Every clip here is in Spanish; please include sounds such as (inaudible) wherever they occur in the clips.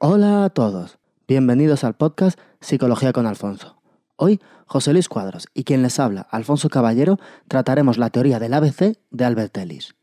Hola a todos, bienvenidos al podcast Psicología con Alfonso. Hoy, José Luis Cuadros y quien les habla, Alfonso Caballero, trataremos la teoría del ABC de Albert Ellis.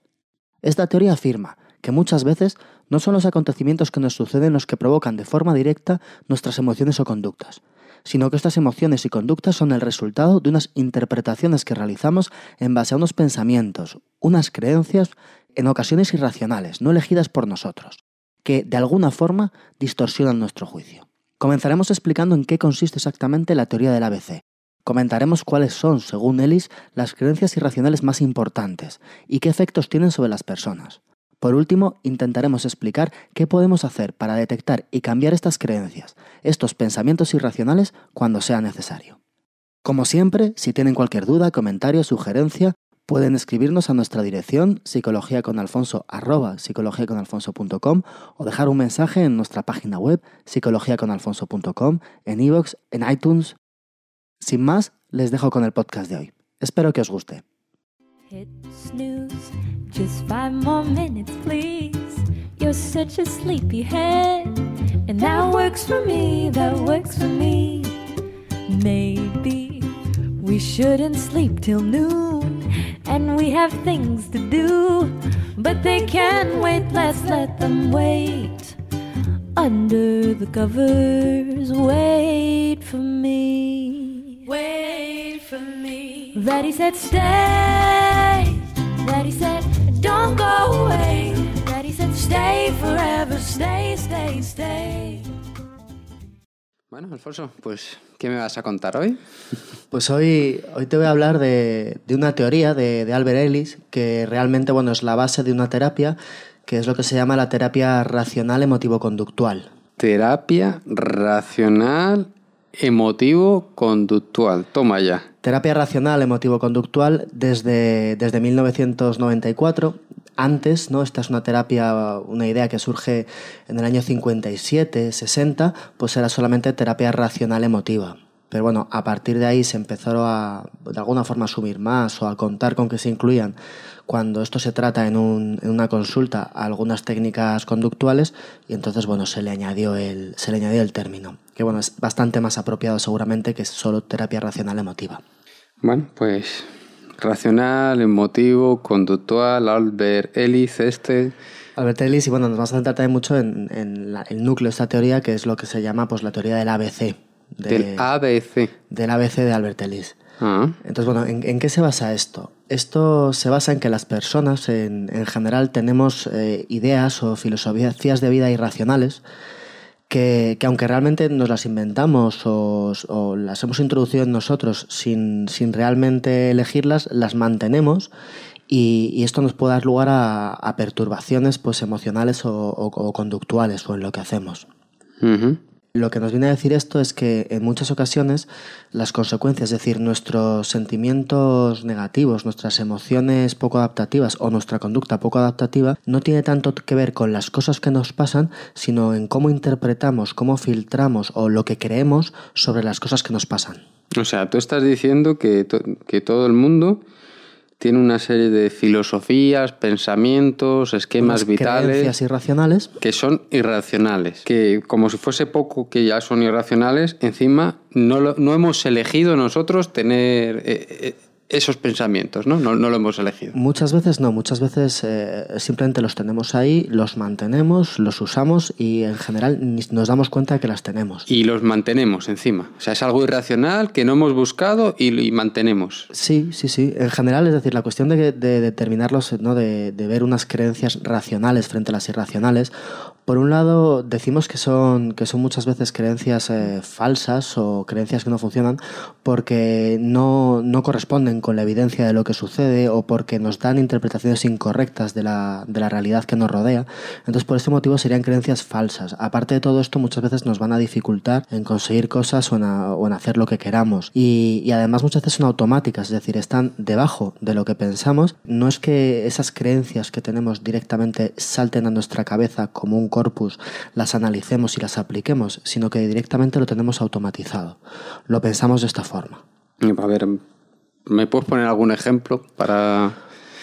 Esta teoría afirma que muchas veces no son los acontecimientos que nos suceden los que provocan de forma directa nuestras emociones o conductas, sino que estas emociones y conductas son el resultado de unas interpretaciones que realizamos en base a unos pensamientos, unas creencias, en ocasiones irracionales, no elegidas por nosotros, que de alguna forma distorsionan nuestro juicio. Comenzaremos explicando en qué consiste exactamente la teoría del ABC. Comentaremos cuáles son, según Ellis, las creencias irracionales más importantes y qué efectos tienen sobre las personas. Por último, intentaremos explicar qué podemos hacer para detectar y cambiar estas creencias, estos pensamientos irracionales, cuando sea necesario. Como siempre, si tienen cualquier duda, comentario, sugerencia, pueden escribirnos a nuestra dirección psicologiaconalfonso.com o dejar un mensaje en nuestra página web psicologiaconalfonso.com, en iVoox, en iTunes. Sin más, les dejo con el podcast de hoy. Espero que os guste. We shouldn't sleep till noon. And we have things to do. But they can wait, let's let them wait. Under the covers, wait for me. Wait for me. Ready, said, stay. Ready, said, don't go away. Daddy said stay forever, stay, stay, stay. Bueno, Alfonso, pues, ¿qué me vas a contar hoy? (laughs) Pues hoy, hoy te voy a hablar de, de una teoría de, de, Albert Ellis que realmente bueno, es la base de una terapia que es lo que se llama la terapia racional emotivo-conductual. Terapia racional emotivo-conductual. Toma ya. Terapia racional emotivo-conductual desde, desde 1994. Antes, ¿no? Esta es una terapia, una idea que surge en el año 57, 60, pues era solamente terapia racional emotiva. Pero bueno, a partir de ahí se empezó a, de alguna forma, a asumir más o a contar con que se incluían, cuando esto se trata en, en una consulta, algunas técnicas conductuales y entonces, bueno, se le, añadió el, se le añadió el término, que bueno, es bastante más apropiado seguramente que solo terapia racional emotiva. Bueno, pues racional, emotivo, conductual, Albert Ellis, este... Albert Ellis, y bueno, nos vamos a centrar también mucho en, en la, el núcleo de esta teoría, que es lo que se llama pues la teoría del ABC, de, del ABC. Del ABC de Albert Ellis. Ah. Entonces, bueno, ¿en, ¿en, qué se basa esto? Esto se basa en que las personas, en, en general, tenemos eh, ideas o filosofías de vida irracionales que, que, aunque realmente nos las inventamos o, las hemos introducido en nosotros sin, sin realmente elegirlas, las mantenemos y, esto nos puede dar lugar a, perturbaciones pues, emocionales o, conductuales o en lo que hacemos. Uh. Lo que nos viene a decir esto es que en muchas ocasiones las consecuencias, es decir, nuestros sentimientos negativos, nuestras emociones poco adaptativas o nuestra conducta poco adaptativa, no tiene tanto que ver con las cosas que nos pasan, sino en cómo interpretamos, cómo filtramos o lo que creemos sobre las cosas que nos pasan. O sea, tú estás diciendo que, que todo el mundo tiene una serie de filosofías, pensamientos, esquemas Unas vitales. Irracionales. Que son irracionales. Que como si fuese poco que ya son irracionales, encima no, lo, no hemos elegido nosotros tener eh, eh, esos pensamientos, ¿no? ¿no? No lo hemos elegido. Muchas veces no, muchas veces eh, simplemente los tenemos ahí, los mantenemos, los usamos y en general nos damos cuenta de que las tenemos. Y los mantenemos encima. O sea, es algo irracional que no hemos buscado y, y mantenemos. Sí, sí, sí. En general, es decir, la cuestión de, de determinarlos, ¿no? De, de ver unas creencias racionales frente a las irracionales, por un lado, decimos que son, que son muchas veces creencias eh, falsas o creencias que no funcionan porque no, no, corresponden con la evidencia de lo que sucede o porque nos dan interpretaciones incorrectas de la, de la realidad que nos rodea. Entonces, por este motivo serían creencias falsas. Aparte de todo esto, muchas veces nos van a dificultar en conseguir cosas o en, hacer lo que queramos. Y, y además muchas veces son automáticas, es decir, están debajo de lo que pensamos. No es que esas creencias que tenemos directamente salten a nuestra cabeza como un corpus, las analicemos y las apliquemos, sino que directamente lo tenemos automatizado. Lo pensamos de esta forma. A ver, ¿me puedes poner algún ejemplo para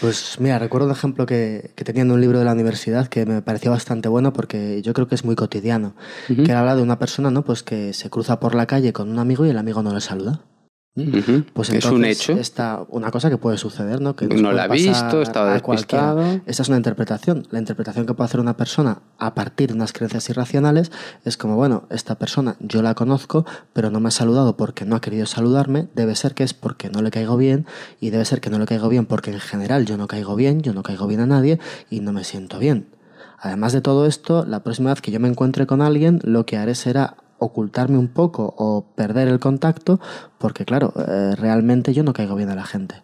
Pues mira, recuerdo un ejemplo que, que, tenía en un libro de la universidad que me pareció bastante bueno porque yo creo que es muy cotidiano. Que habla de una persona ¿no? pues que se cruza por la calle con un amigo y el amigo no le saluda. Pues es un hecho. Está una cosa que puede suceder, ¿no? Que no la ha visto, estaba despistado. Esa es una interpretación. La interpretación que puede hacer una persona a partir de unas creencias irracionales es como, bueno, esta persona yo la conozco, pero no me ha saludado porque no ha querido saludarme. Debe ser que es porque no le caigo bien y debe ser que no le caigo bien porque en general yo no caigo bien, yo no caigo bien a nadie y no me siento bien. Además de todo esto, la próxima vez que yo me encuentre con alguien, lo que haré será ocultarme un poco o perder el contacto, porque claro, eh, realmente yo no caigo bien a la gente.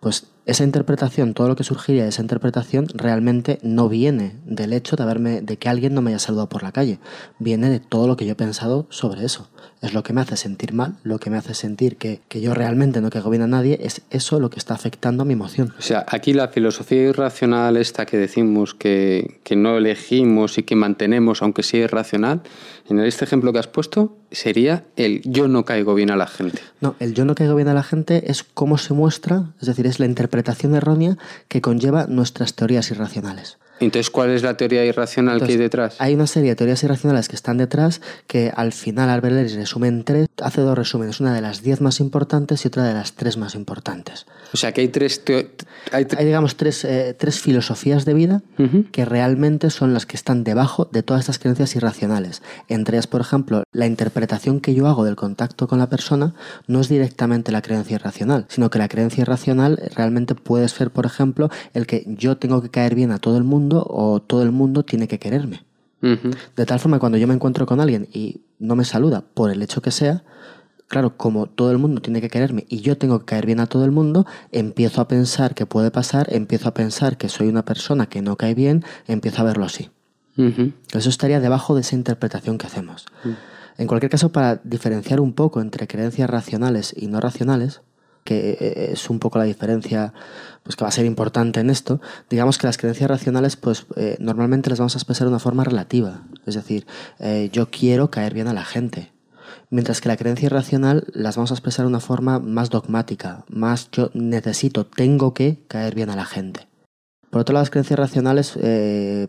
Pues esa interpretación, todo lo que surgiría de esa interpretación realmente no viene del hecho de haberme, de que alguien no me haya saludado por la calle, viene de todo lo que yo he pensado sobre eso. Es lo que me hace sentir mal, lo que me hace sentir que, que yo realmente no caigo bien a nadie, es eso lo que está afectando a mi emoción. O sea, aquí la filosofía irracional esta que decimos que, que no elegimos y que mantenemos, aunque sea irracional, en este ejemplo que has puesto, sería el yo no caigo bien a la gente. No, el yo no caigo bien a la gente es cómo se muestra, es decir, es la interpretación interpretación errónea que conlleva nuestras teorías irracionales. Entonces, ¿cuál es la teoría irracional que hay detrás? Hay una serie de teorías irracionales que están detrás que al final Albert Ellis resume en tres, hace dos resúmenes, una de las diez más importantes y otra de las tres más importantes. O sea que hay tres... Hay, digamos, tres, eh, tres, filosofías de vida que realmente son las que están debajo de todas estas creencias irracionales. Entre ellas, por ejemplo, la interpretación que yo hago del contacto con la persona no es directamente la creencia irracional, sino que la creencia irracional realmente puede ser, por ejemplo, el que yo tengo que caer bien a todo el mundo o todo el mundo tiene que quererme. De tal forma cuando yo me encuentro con alguien y no me saluda por el hecho que sea, claro, como todo el mundo tiene que quererme y yo tengo que caer bien a todo el mundo, empiezo a pensar que puede pasar, empiezo a pensar que soy una persona que no cae bien, empiezo a verlo así. Eso estaría debajo de esa interpretación que hacemos. En cualquier caso, para diferenciar un poco entre creencias racionales y no racionales, que eh, es un poco la diferencia pues que va a ser importante en esto, digamos que las creencias racionales pues eh, normalmente las vamos a expresar de una forma relativa, es decir, eh, yo quiero caer bien a la gente, mientras que la creencia irracional las vamos a expresar de una forma más dogmática, más yo necesito, tengo que caer bien a la gente. Por otro lado, las creencias racionales,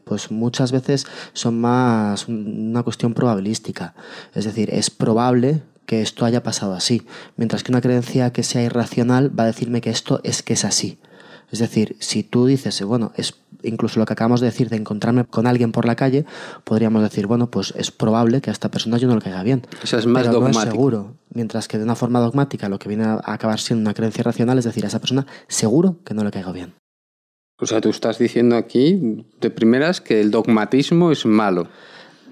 pues muchas veces son más una cuestión probabilística. Es decir, es probable que esto haya pasado así, mientras que una creencia que sea irracional va a decirme que esto es que es así. Es decir, si tú dices, bueno, es incluso lo que acabamos de decir de encontrarme con alguien por la calle, podríamos decir, bueno, pues es probable que a esta persona yo no le caiga bien. Eso es más pero dogmático. No es seguro. Mientras que de una forma dogmática lo que viene a acabar siendo una creencia racional es decir, a esa persona seguro que no le caiga bien. O sea, tú estás diciendo aquí de primeras que el dogmatismo es malo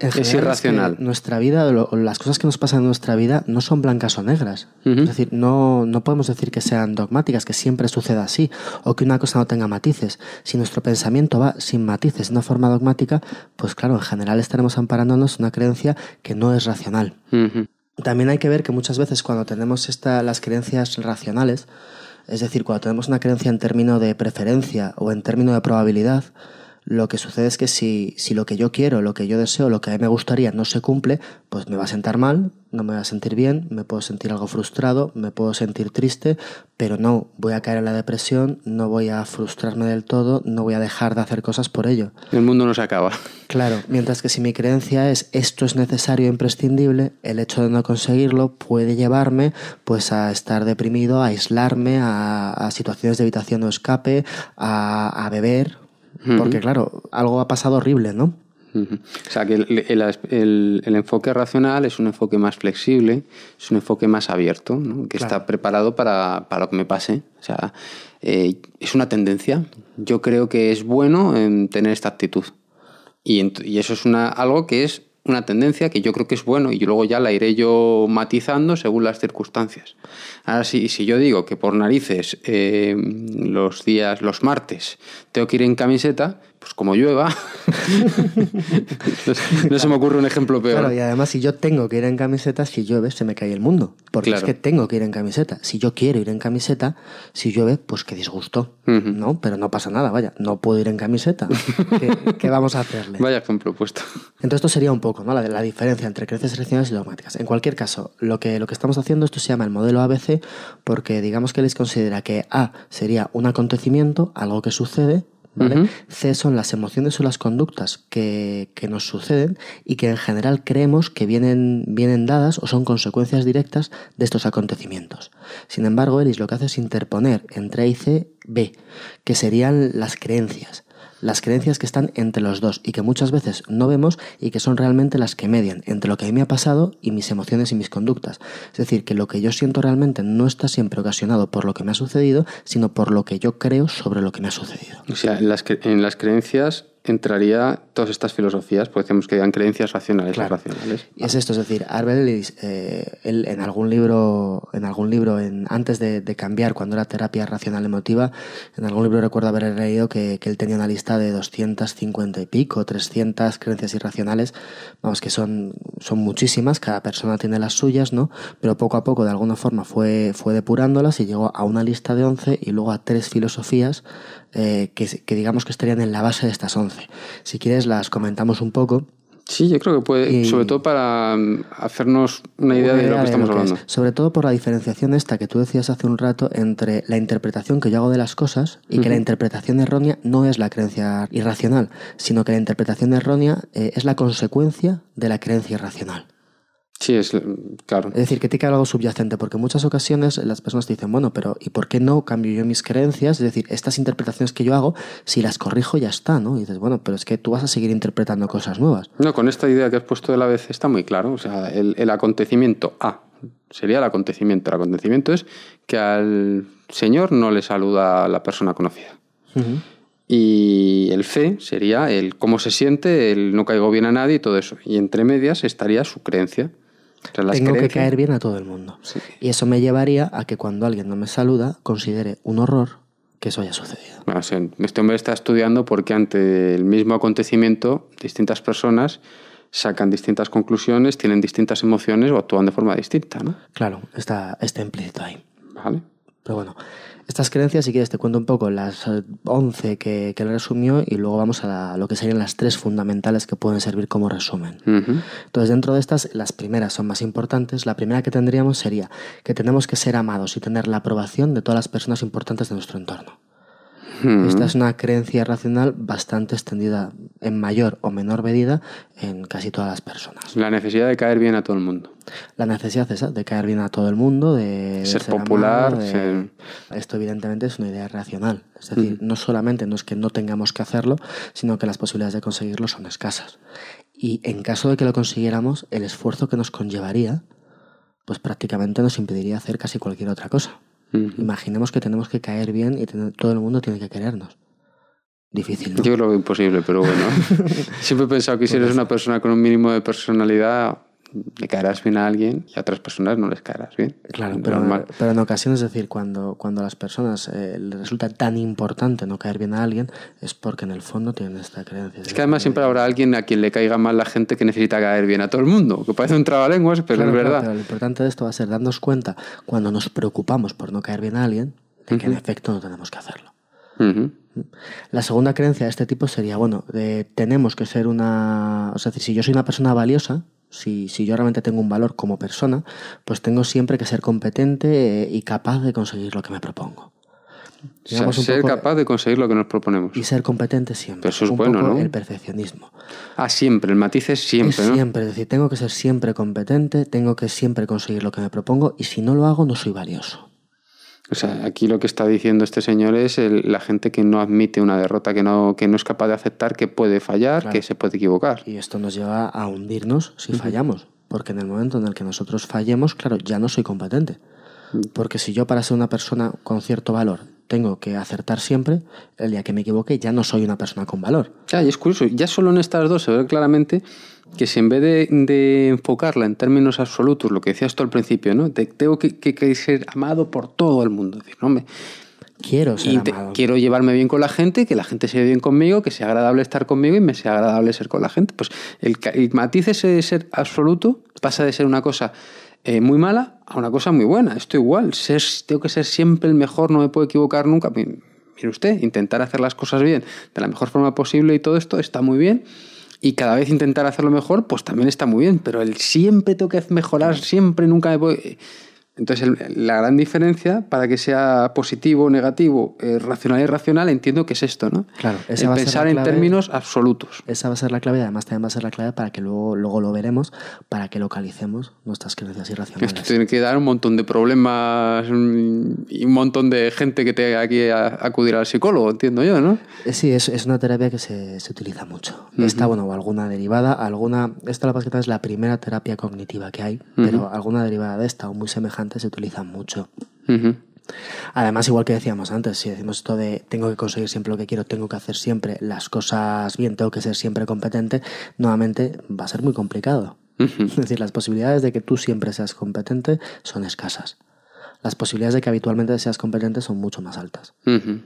es irracional. nuestra vida, las cosas que nos pasan en nuestra vida no son blancas o negras. Es decir, no, no podemos decir que sean dogmáticas, que siempre suceda así, o que una cosa no tenga matices. Si nuestro pensamiento va sin matices de una forma dogmática, pues claro, en general estaremos amparándonos una creencia que no es racional. También hay que ver que muchas veces cuando tenemos esta, las creencias racionales, es decir, cuando tenemos una creencia en términos de preferencia o en términos de probabilidad, lo que sucede es que si, si lo que yo quiero, lo que yo deseo, lo que a mí me gustaría no se cumple, pues me va a sentar mal, no me va a sentir bien, me puedo sentir algo frustrado, me puedo sentir triste, pero no voy a caer en la depresión, no voy a frustrarme del todo, no voy a dejar de hacer cosas por ello. El mundo no se acaba. Claro, mientras que si mi creencia es esto es necesario e imprescindible, el hecho de no conseguirlo puede llevarme pues a estar deprimido, a aislarme, a, situaciones de evitación o escape, a, a beber, porque claro, algo ha pasado horrible, ¿no? O sea, que el, enfoque racional es un enfoque más flexible, es un enfoque más abierto, ¿no? que está preparado para, lo que me pase. O sea, eh, es una tendencia. Yo creo que es bueno tener esta actitud. Y, y eso es una, algo que es una tendencia que yo creo que es bueno y luego ya la iré yo matizando según las circunstancias. Ahora, si, si yo digo que por narices eh, los días, los martes, tengo que ir en camiseta, pues como llueva, (laughs) no, se me ocurre un ejemplo peor. Claro, y además si yo tengo que ir en camiseta, si llueve se me cae el mundo. Porque es que tengo que ir en camiseta. Si yo quiero ir en camiseta, si llueve, pues qué disgusto. ¿No? Pero no pasa nada, vaya, no puedo ir en camiseta. ¿Qué, vamos a hacerle? Vaya ejemplo puesto. Entonces esto sería un poco ¿no? la, la diferencia entre creencias racionales y dogmáticas. En cualquier caso, lo que, lo que estamos haciendo, esto se llama el modelo ABC, porque digamos que les considera que A sería un acontecimiento, algo que sucede, C son las emociones o las conductas que, nos suceden y que en general creemos que vienen, vienen dadas o son consecuencias directas de estos acontecimientos. Sin embargo, Elis lo que hace es interponer entre A y C B, que serían las creencias las creencias que están entre los dos y que muchas veces no vemos y que son realmente las que median entre lo que a mí me ha pasado y mis emociones y mis conductas. Es decir, que lo que yo siento realmente no está siempre ocasionado por lo que me ha sucedido, sino por lo que yo creo sobre lo que me ha sucedido. O sea, en las, en las creencias entraría todas estas filosofías, porque decimos que eran creencias racionales racionales. Y es esto, es decir, Arbel eh, en algún libro, en algún libro en, antes de, cambiar, cuando era terapia racional emotiva, en algún libro recuerdo haber leído que, él tenía una lista de 250 y pico, 300 creencias irracionales, vamos, que son, son muchísimas, cada persona tiene las suyas, ¿no? Pero poco a poco, de alguna forma, fue, fue depurándolas y llegó a una lista de 11 y luego a tres filosofías eh, que, digamos que estarían en la base de estas 11. Si quieres las comentamos un poco. Sí, yo creo que puede, sobre todo para mm, hacernos una idea, de lo que estamos hablando. Sobre todo por la diferenciación esta que tú decías hace un rato entre la interpretación que yo hago de las cosas y que la interpretación errónea no es la creencia irracional, sino que la interpretación errónea eh, es la consecuencia de la creencia irracional. Sí, es claro. Es decir, que tiene que haber algo subyacente, porque en muchas ocasiones las personas te dicen, bueno, pero ¿y por qué no cambio yo mis creencias? Es decir, estas interpretaciones que yo hago, si las corrijo ya está, ¿no? Y dices, bueno, pero es que tú vas a seguir interpretando cosas nuevas. No, con esta idea que has puesto de la vez está muy claro. O sea, el, acontecimiento A sería el acontecimiento. El acontecimiento es que al Señor no le saluda la persona conocida. Y el C sería el cómo se siente, el no caigo bien a nadie y todo eso. Y entre medias estaría su creencia. Tengo que caer bien a todo el mundo. Y eso me llevaría a que cuando alguien no me saluda, considere un horror que eso haya sucedido. este hombre está estudiando porque ante el mismo acontecimiento, distintas personas sacan distintas conclusiones, tienen distintas emociones o actúan de forma distinta, ¿no? Claro, está, está implícito ahí. Vale. Pero bueno, estas creencias, si quieres, te cuento un poco las 11 eh, que, que él resumió y luego vamos a lo que serían las tres fundamentales que pueden servir como resumen. Entonces, dentro de estas, las primeras son más importantes. La primera que tendríamos sería que tenemos que ser amados y tener la aprobación de todas las personas importantes de nuestro entorno. Esta es una creencia racional bastante extendida en mayor o menor medida en casi todas las personas. La necesidad de caer bien a todo el mundo. La necesidad esa, de caer bien a todo el mundo, de, ser, popular. Esto evidentemente es una idea racional. Es decir, no solamente no es que no tengamos que hacerlo, sino que las posibilidades de conseguirlo son escasas. Y en caso de que lo consiguiéramos, el esfuerzo que nos conllevaría, pues prácticamente nos impediría hacer casi cualquier otra cosa. Imaginemos que tenemos que caer bien y todo el mundo tiene que querernos. Difícil. ¿no? Yo lo veo imposible, pero bueno. (laughs) Siempre he pensado que si eres una persona con un mínimo de personalidad, le caerás bien a alguien y a otras personas no les caerás bien. Claro, pero, pero, en ocasiones, es decir, cuando, cuando a las personas eh, les resulta tan importante no caer bien a alguien, es porque en el fondo tienen esta creencia. Es que además siempre habrá alguien a quien le caiga mal la gente que necesita caer bien a todo el mundo, que parece un trabalenguas, pero es verdad. pero lo importante de esto va a ser darnos cuenta cuando nos preocupamos por no caer bien a alguien, de que en efecto no tenemos que hacerlo. La segunda creencia de este tipo sería, bueno, tenemos que ser una... O sea, si yo soy una persona valiosa, si, si, yo realmente tengo un valor como persona, pues tengo siempre que ser competente eh, y capaz de conseguir lo que me propongo. ser capaz de conseguir lo que nos proponemos. Y ser competente siempre. eso es bueno, ¿no? El perfeccionismo. Ah, siempre, el matiz es siempre, es Siempre, es decir, tengo que ser siempre competente, tengo que siempre conseguir lo que me propongo y si no lo hago no soy valioso. O sea, aquí lo que está diciendo este señor es la gente que no admite una derrota, que no, que no es capaz de aceptar que puede fallar, que se puede equivocar. Y esto nos lleva a hundirnos si fallamos, porque en el momento en el que nosotros fallemos, claro, ya no soy competente. Porque si yo para ser una persona con cierto valor tengo que acertar siempre, el día que me equivoque ya no soy una persona con valor. Ya, y es curioso, ya solo en estas dos se ve claramente que si en vez de, enfocarla en términos absolutos, lo que decías tú al principio, ¿no? tengo que, ser amado por todo el mundo. Decir, quiero ser amado. Quiero llevarme bien con la gente, que la gente se ve bien conmigo, que sea agradable estar conmigo y me sea agradable ser con la gente. Pues el, el matiz ese de ser absoluto pasa de ser una cosa eh, muy mala a una cosa muy buena. Esto igual, ser, tengo que ser siempre el mejor, no me puedo equivocar nunca. Mire usted, intentar hacer las cosas bien de la mejor forma posible y todo esto está muy bien. Y cada vez intentar hacerlo mejor, pues también está muy bien. Pero el siempre tengo que mejorar, siempre, nunca me puedo... Entonces, la gran diferencia para que sea positivo, negativo, eh, racional y irracional, entiendo que es esto, ¿no? Claro, esa va pensar a ser la clave, en términos absolutos. Esa va a ser la clave y además también va a ser la clave para que luego, luego lo veremos, para que localicemos nuestras creencias irracionales. Esto tiene que dar un montón de problemas y un montón de gente que tenga que acudir al psicólogo, entiendo yo, ¿no? Eh, sí, es, es una terapia que se, se utiliza mucho. Uh -huh. Esta, bueno, alguna derivada, alguna. Esta, la es la primera terapia cognitiva que hay, uh -huh. pero alguna derivada de esta o muy semejante se utilizan mucho. Uh -huh. Además, igual que decíamos antes, si decimos esto de tengo que conseguir siempre lo que quiero, tengo que hacer siempre las cosas bien, tengo que ser siempre competente, nuevamente va a ser muy complicado. Uh -huh. Es decir, las posibilidades de que tú siempre seas competente son escasas. Las posibilidades de que habitualmente seas competente son mucho más altas. Uh -huh.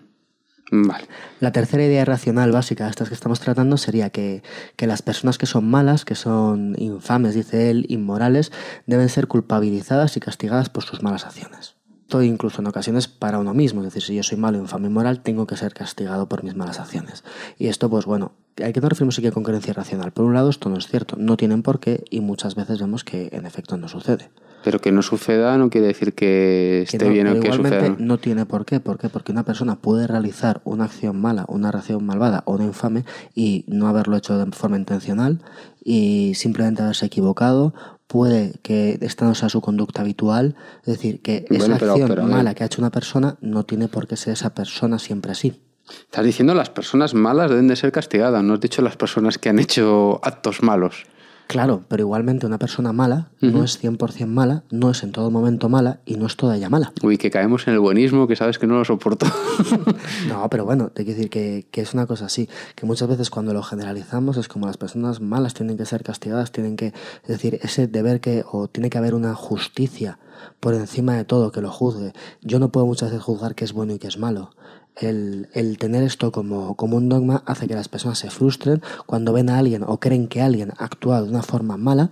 La tercera idea racional básica de estas que estamos tratando sería que, que, las personas que son malas, que son infames, dice él, inmorales, deben ser culpabilizadas y castigadas por sus malas acciones. Todo incluso en ocasiones para uno mismo, es decir, si yo soy malo, infame y moral, tengo que ser castigado por mis malas acciones. Y esto, pues bueno, hay que no referimos aquí a con creencia racional. Por un lado, esto no es cierto, no tienen por qué y muchas veces vemos que en efecto no sucede. Pero que no suceda no quiere decir que esté que no, bien o que suceda. No tiene por qué. ¿Por qué? Porque una persona puede realizar una acción mala, una acción malvada o una infame y no haberlo hecho de forma intencional y simplemente haberse equivocado. Puede que esta no sea su conducta habitual. Es decir, que esa Bueno, pero- acción pero, ver. mala que ha hecho una persona no tiene por qué ser esa persona siempre así. Estás diciendo las personas malas deben de ser castigadas, no has dicho las personas que han hecho actos malos. Claro, pero igualmente una persona mala no es 100% mala, no es en todo momento mala y no es toda ella mala. Uy, que caemos en el buenismo, que sabes que no lo soporto. (laughs) No, pero bueno, te quiero decir que, que es una cosa así, que muchas veces cuando lo generalizamos es como las personas malas tienen que ser castigadas, tienen que, es decir, ese deber que, o tiene que haber una justicia por encima de todo que lo juzgue. Yo no puedo muchas veces juzgar qué es bueno y qué es malo. El, el tener esto como, como un dogma hace que las personas se frustren cuando ven a alguien o creen que alguien actúa de una forma mala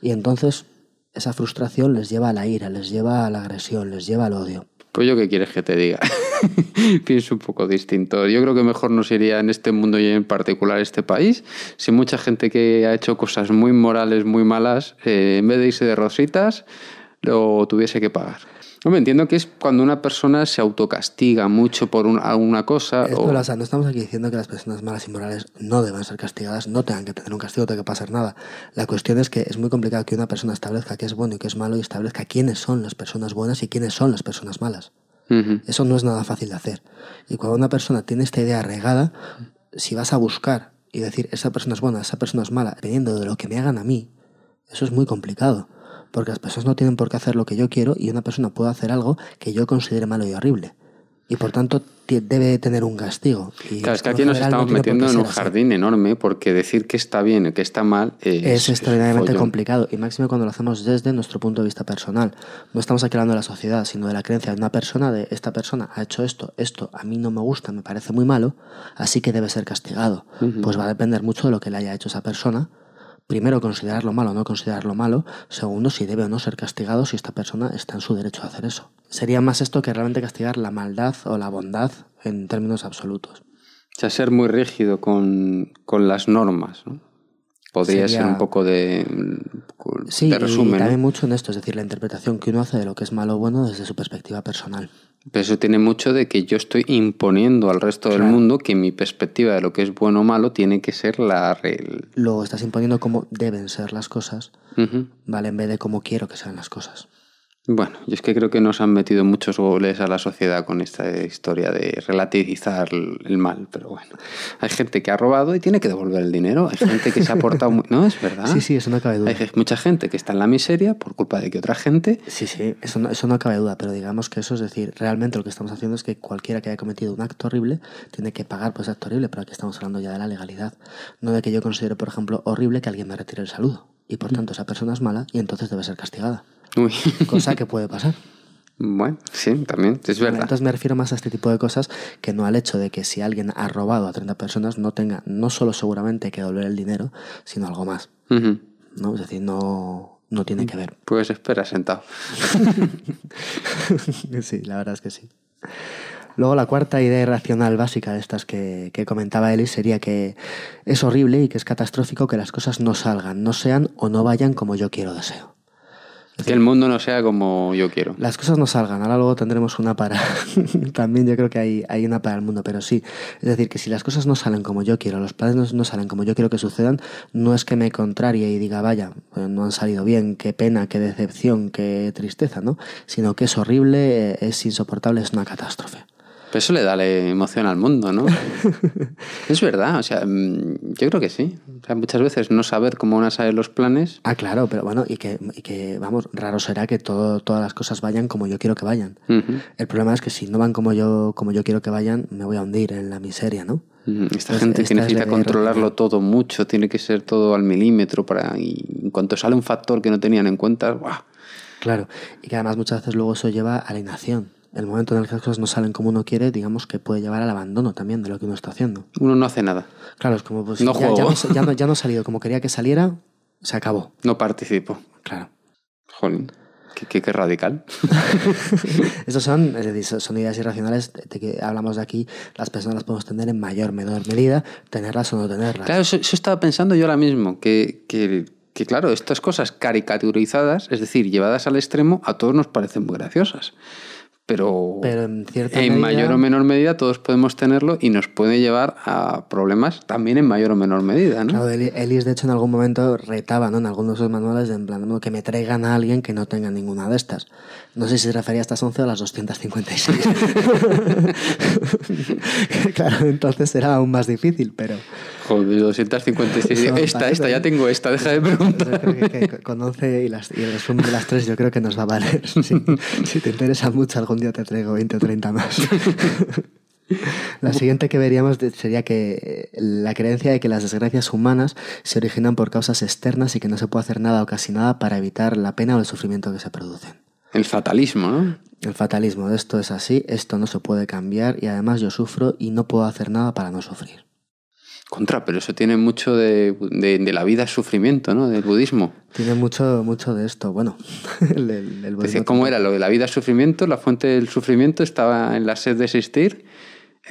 y entonces esa frustración les lleva a la ira, les lleva a la agresión, les lleva al odio. Pues yo qué quieres que te diga. (laughs) Pienso un poco distinto. Yo creo que mejor nos iría en este mundo y en particular este país si mucha gente que ha hecho cosas muy morales, muy malas, eh, en vez de irse de rositas, lo tuviese que pagar. Hombre, entiendo que es cuando una persona se autocastiga mucho por un- alguna cosa. Es o- verdad, o sea, no estamos aquí diciendo que las personas malas y morales no deban ser castigadas, no tengan que tener un castigo, no tenga que pasar nada. La cuestión es que es muy complicado que una persona establezca qué es bueno y qué es malo y establezca quiénes son las personas buenas y quiénes son las personas malas. Eso no es nada fácil de hacer. Y cuando una persona tiene esta idea regada, si vas a buscar y decir esa persona es buena, esa persona es mala, dependiendo de lo que me hagan a mí, eso es muy complicado. Porque las personas no tienen por qué hacer lo que yo quiero y una persona puede hacer algo que yo considere malo y horrible. Y por tanto debe tener un castigo. Y Claro, es que aquí nos no estamos metiendo en un así. jardín enorme porque decir que está bien y que está mal eh, Es extraordinariamente complicado y máximo cuando lo hacemos desde nuestro punto de vista personal. No estamos aquí hablando de la sociedad, sino de la creencia de una persona, de esta persona ha hecho esto, esto a mí no me gusta, me parece muy malo, así que debe ser castigado. Pues va a depender mucho de lo que le haya hecho esa persona. Primero, considerarlo malo o no considerarlo malo. Segundo, si debe o no ser castigado si esta persona está en su derecho a hacer eso. Sería más esto que realmente castigar la maldad o la bondad en términos absolutos. O sea, ser muy rígido con, con las normas. ¿no? Podría Sería- ser un poco de, poco Sí, de resumen. y ¿no? también mucho en esto, es decir, la interpretación que uno hace de lo que es malo o bueno desde su perspectiva personal. Pero eso tiene mucho de que yo estoy imponiendo al resto del Claro. mundo que mi perspectiva de lo que es bueno o malo tiene que ser la regla. Luego estás imponiendo cómo deben ser las cosas, Ujú. ¿vale? En vez de cómo quiero que sean las cosas. Bueno, yo es que creo que nos han metido muchos goles a la sociedad con esta historia de relativizar el mal, pero bueno. Hay gente que ha robado y tiene que devolver el dinero. Hay gente que se ha portado muy... (laughs) No, es verdad. Sí, sí, eso no cabe duda. Hay mucha gente que está en la miseria por culpa de que otra gente... Sí, sí, eso no, eso no cabe duda, pero digamos que eso es decir, realmente lo que estamos haciendo es que cualquiera que haya cometido un acto horrible tiene que pagar por ese acto horrible, pero aquí estamos hablando ya de la legalidad. No de que yo considere, por ejemplo, horrible que alguien me retire el saludo. Y por tanto esa persona es mala y entonces debe ser castigada. Uy. Cosa que (laughs) puede pasar. Bueno, sí, también, es verdad. Entonces me refiero más a este tipo de cosas que no al hecho de que si alguien ha robado a 30 personas no tenga, no solo seguramente que devolver el dinero, sino algo más. ¿no? Es decir, no, no tiene que ver. Pues espera sentado. (laughs) sí, la verdad es que sí. Luego la cuarta idea irracional básica de estas que, que comentaba Eli sería que es horrible y que es catastrófico que las cosas no salgan, no sean o no vayan como yo quiero deseo. Que el mundo no sea como yo quiero. Las cosas no salgan, ahora luego tendremos una para. (laughs) También yo creo que hay, hay una para el mundo, pero sí. Es decir, que si las cosas no salen como yo quiero, los planes no, salen como yo quiero que sucedan, no es que me contrarie y diga, vaya, eh, no han salido bien, qué pena, qué decepción, qué tristeza, ¿no? Sino que es horrible, eh, es insoportable, es una catástrofe. Pero eso le da la emoción al mundo, ¿no? (laughs) es verdad, o sea, mm, yo creo que sí. O sea, muchas veces no saber cómo van a salir los planes. Ah, claro, pero bueno, y que, y que vamos, raro será que todo, todas las cosas vayan como yo quiero que vayan. El problema es que si no van como yo, como yo quiero que vayan, me voy a hundir en la miseria, ¿no? Esta gente que necesita controlarlo todo mucho, tiene que ser todo al milímetro para y en cuanto sale un factor que no tenían en cuenta, ¡buah! Claro, y que además muchas veces luego eso lleva a la inacción el momento en el que las cosas no salen como uno quiere, digamos que puede llevar al abandono también de lo que uno está haciendo. Uno no hace nada. Claro, es como, pues no ya, ya, no, ya, no, ha salido como quería que saliera, se acabó. (laughs) No participo. Claro. Jolín. Qué, qué, radical. (laughs) Esas son, son ideas irracionales de que hablamos de aquí, las personas las podemos tener en mayor, menor medida, tenerlas o no tenerlas. Claro, eso, estaba pensando yo ahora mismo, que, que, que, claro, estas cosas caricaturizadas, es decir, llevadas al extremo, a todos nos parecen muy graciosas pero, en, mayor o menor medida todos podemos tenerlo y nos puede llevar a problemas también en mayor o menor medida. ¿no? Claro, Ellis de hecho en algún momento retaba ¿no? en algunos de sus manuales en plan que me traigan a alguien que no tenga ninguna de estas. No sé si se refería a estas 11 o a las 256. (laughs) (laughs) claro, entonces era aún más difícil, pero... Joder, 256. esta, esta, ya tengo esta, deja de preguntar. con 11 y, las, y el resumen de las tres yo creo que nos va a valer. (laughs) Si, si te interesa mucho, algún día te traigo 20 o 30 más. (laughs) La siguiente que veríamos sería que la creencia de que las desgracias humanas se originan por causas externas y que no se puede hacer nada o casi nada para evitar la pena o el sufrimiento que se producen. El fatalismo, ¿no? El fatalismo, esto es así, esto no se puede cambiar y además yo sufro y no puedo hacer nada para no sufrir. Contra, pero eso tiene mucho de, de, la vida sufrimiento, ¿no? Del budismo. Tiene mucho, mucho de esto. Bueno, (laughs) el, ¿Cómo era lo de la vida sufrimiento? La fuente del sufrimiento estaba en la sed de existir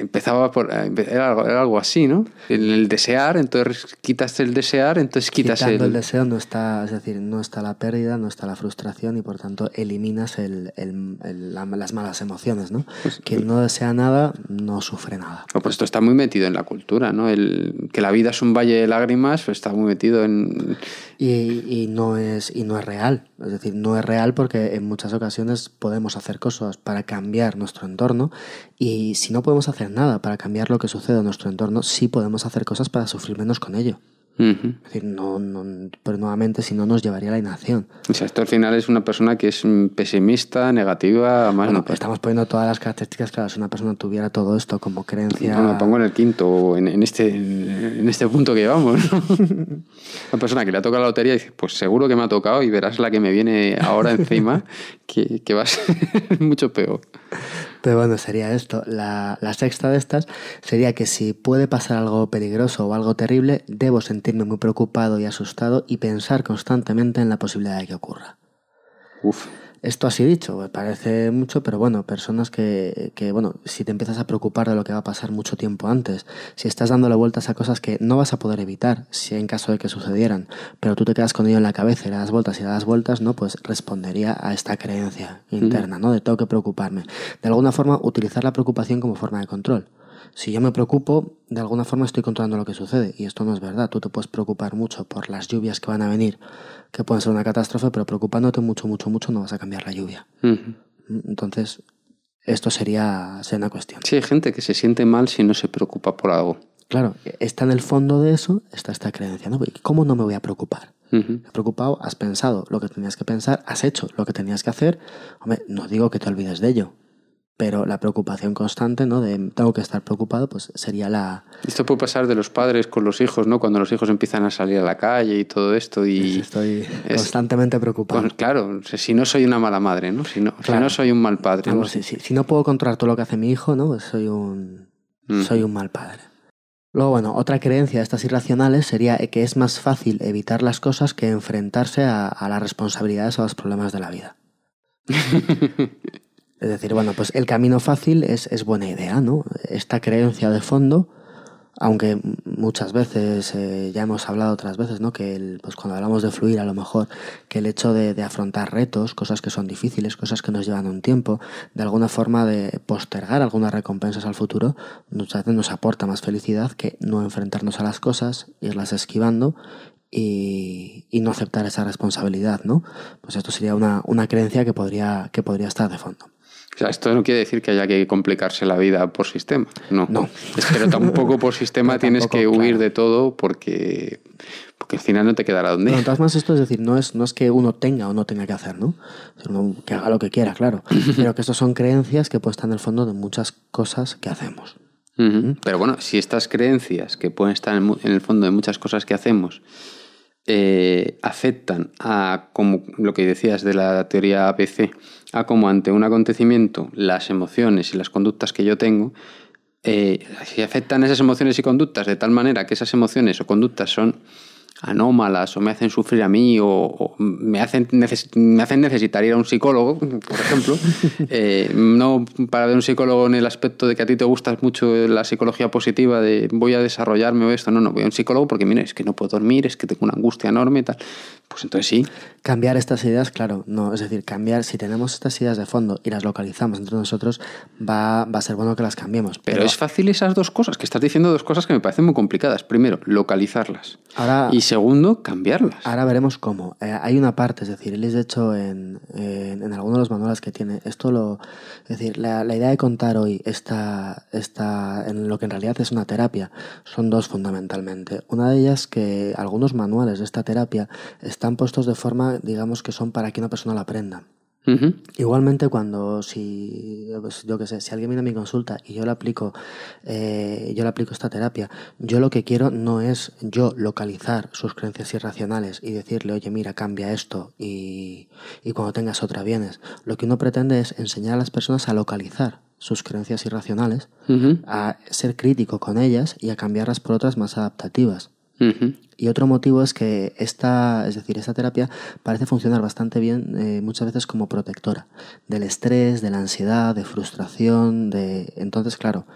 empezaba por eh, era algo, era algo, así, ¿no? En el desear, entonces quitas el desear, entonces quitas Quitando el... deseo no está, es decir, no está la pérdida, no está la frustración y por tanto eliminas el, el, las malas emociones, ¿no? Pues, Quien no desea nada no sufre nada. Pues esto está muy metido en la cultura, ¿no? El, que la vida es un valle de lágrimas, pues está muy metido en y, y, no es, y no es real. Es decir, no es real porque en muchas ocasiones podemos hacer cosas para cambiar nuestro entorno y si no podemos hacer nada para cambiar lo que sucede en nuestro entorno, sí podemos hacer cosas para sufrir menos con ello. Es decir, no, no, pero nuevamente si no nos llevaría a la inacción. O sea, esto al final es una persona que es pesimista, negativa, más bueno, Estamos poniendo todas las características, claro, si una persona tuviera todo esto como creencia... No, lo pongo en el quinto, en, en este, en este punto que llevamos. (laughs) una persona que le ha tocado la lotería dice, pues seguro que me ha tocado y verás la que me viene ahora encima, (laughs) que, que va a ser (laughs) mucho peor. Pero bueno, sería esto. La, la, sexta de estas sería que si puede pasar algo peligroso o algo terrible, debo sentirme muy preocupado y asustado y pensar constantemente en la posibilidad de que ocurra. Uf. Esto así dicho, parece mucho, pero bueno, personas que, que, bueno, si te empiezas a preocupar de lo que va a pasar mucho tiempo antes, si estás dándole vueltas a cosas que no vas a poder evitar, si en caso de que sucedieran, pero tú te quedas con ello en la cabeza y le das vueltas y le das vueltas, ¿no? Pues respondería a esta creencia interna, ¿no? De tengo que preocuparme. De alguna forma, utilizar la preocupación como forma de control. Si yo me preocupo, de alguna forma estoy controlando lo que sucede. Y esto no es verdad. Tú te puedes preocupar mucho por las lluvias que van a venir, que pueden ser una catástrofe, pero preocupándote mucho, mucho, mucho no vas a cambiar la lluvia. Entonces, esto sería, sería una cuestión. Sí, hay gente que se siente mal si no se preocupa por algo. Claro, está en el fondo de eso, está esta creencia, ¿no? ¿Cómo no me voy a preocupar? Uh preocupado, has pensado lo que tenías que pensar, has hecho lo que tenías que hacer. Hombre, no digo que te olvides de ello, pero la preocupación constante, ¿no? De tengo que estar preocupado, pues sería la... Esto puede pasar de los padres con los hijos, ¿no? Cuando los hijos empiezan a salir a la calle y todo esto y... Estoy constantemente preocupado. Pues, claro, si no soy una mala madre, ¿no? Si no, si no soy un mal padre. ¿no? Si, no puedo controlar todo lo que hace mi hijo, ¿no? Pues soy un, mm. soy un mal padre. Luego, bueno, otra creencia de estas irracionales sería que es más fácil evitar las cosas que enfrentarse a, a las responsabilidades o a los problemas de la vida. (laughs) Es decir, bueno, pues el camino fácil es, es buena idea, ¿no? Esta creencia de fondo, aunque muchas veces, eh, ya hemos hablado otras veces, ¿no? Que el, pues cuando hablamos de fluir, a lo mejor, que el hecho de, afrontar retos, cosas que son difíciles, cosas que nos llevan un tiempo, de alguna forma de postergar algunas recompensas al futuro, muchas veces nos aporta más felicidad que no enfrentarnos a las cosas, irlas esquivando y, y, no aceptar esa responsabilidad, ¿no? Pues esto sería una, una creencia que podría, que podría estar de fondo. Sea, esto no quiere decir que haya que complicarse la vida por sistema. No. no. Pero tampoco por sistema (laughs) tienes que huir de todo porque, porque al final no te quedará donde. No, todas esto es decir, no es, no es que uno tenga o no tenga que hacer, ¿no? Sino que haga lo que quiera, claro. (laughs) Pero que estas son creencias que pueden estar en el fondo de muchas cosas que hacemos. ¿Mm? Pero bueno, si estas creencias que pueden estar en el fondo de muchas cosas que hacemos eh, afectan a, como lo que decías de la teoría APC, a cómo ante un acontecimiento las emociones y las conductas que yo tengo, eh, si afectan esas emociones y conductas de tal manera que esas emociones o conductas son anómalas o me hacen sufrir a mí o, me, hacen me hacen necesitar ir a un psicólogo, por ejemplo, (laughs) eh, no para ver un psicólogo en el aspecto de que a ti te gusta mucho la psicología positiva de voy a desarrollarme o esto, no, no, voy a un psicólogo porque mira, es que no puedo dormir, es que tengo una angustia enorme y tal. Pues entonces sí. Cambiar estas ideas, claro, no, es decir, cambiar, si tenemos estas ideas de fondo y las localizamos entre nosotros, va, va a ser bueno que las cambiemos. Pero, es fácil esas dos cosas, que estás diciendo dos cosas que me parecen muy complicadas. Primero, localizarlas. Ahora, y segundo, cambiarlas. Ahora veremos cómo. Eh, hay una parte, es decir, él es de hecho en, en, en algunos de los manuales que tiene, esto lo, es decir, la, la idea de contar hoy está, está en lo que en realidad es una terapia, son dos fundamentalmente. Una de ellas que algunos manuales de esta terapia están puestos de forma, digamos, que son para que una persona la aprenda. Igualmente cuando si pues, yo que sé, si alguien viene a mi consulta y yo le aplico eh, yo le aplico esta terapia, yo lo que quiero no es yo localizar sus creencias irracionales y decirle, oye, mira, cambia esto y, y cuando tengas otra vienes. Lo que uno pretende es enseñar a las personas a localizar sus creencias irracionales, a ser crítico con ellas y a cambiarlas por otras más adaptativas. Y otro motivo es que esta, es decir, esta terapia parece funcionar bastante bien eh, muchas veces como protectora del estrés, de la ansiedad, de frustración, de entonces claro,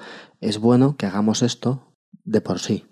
es bueno que hagamos esto de por sí.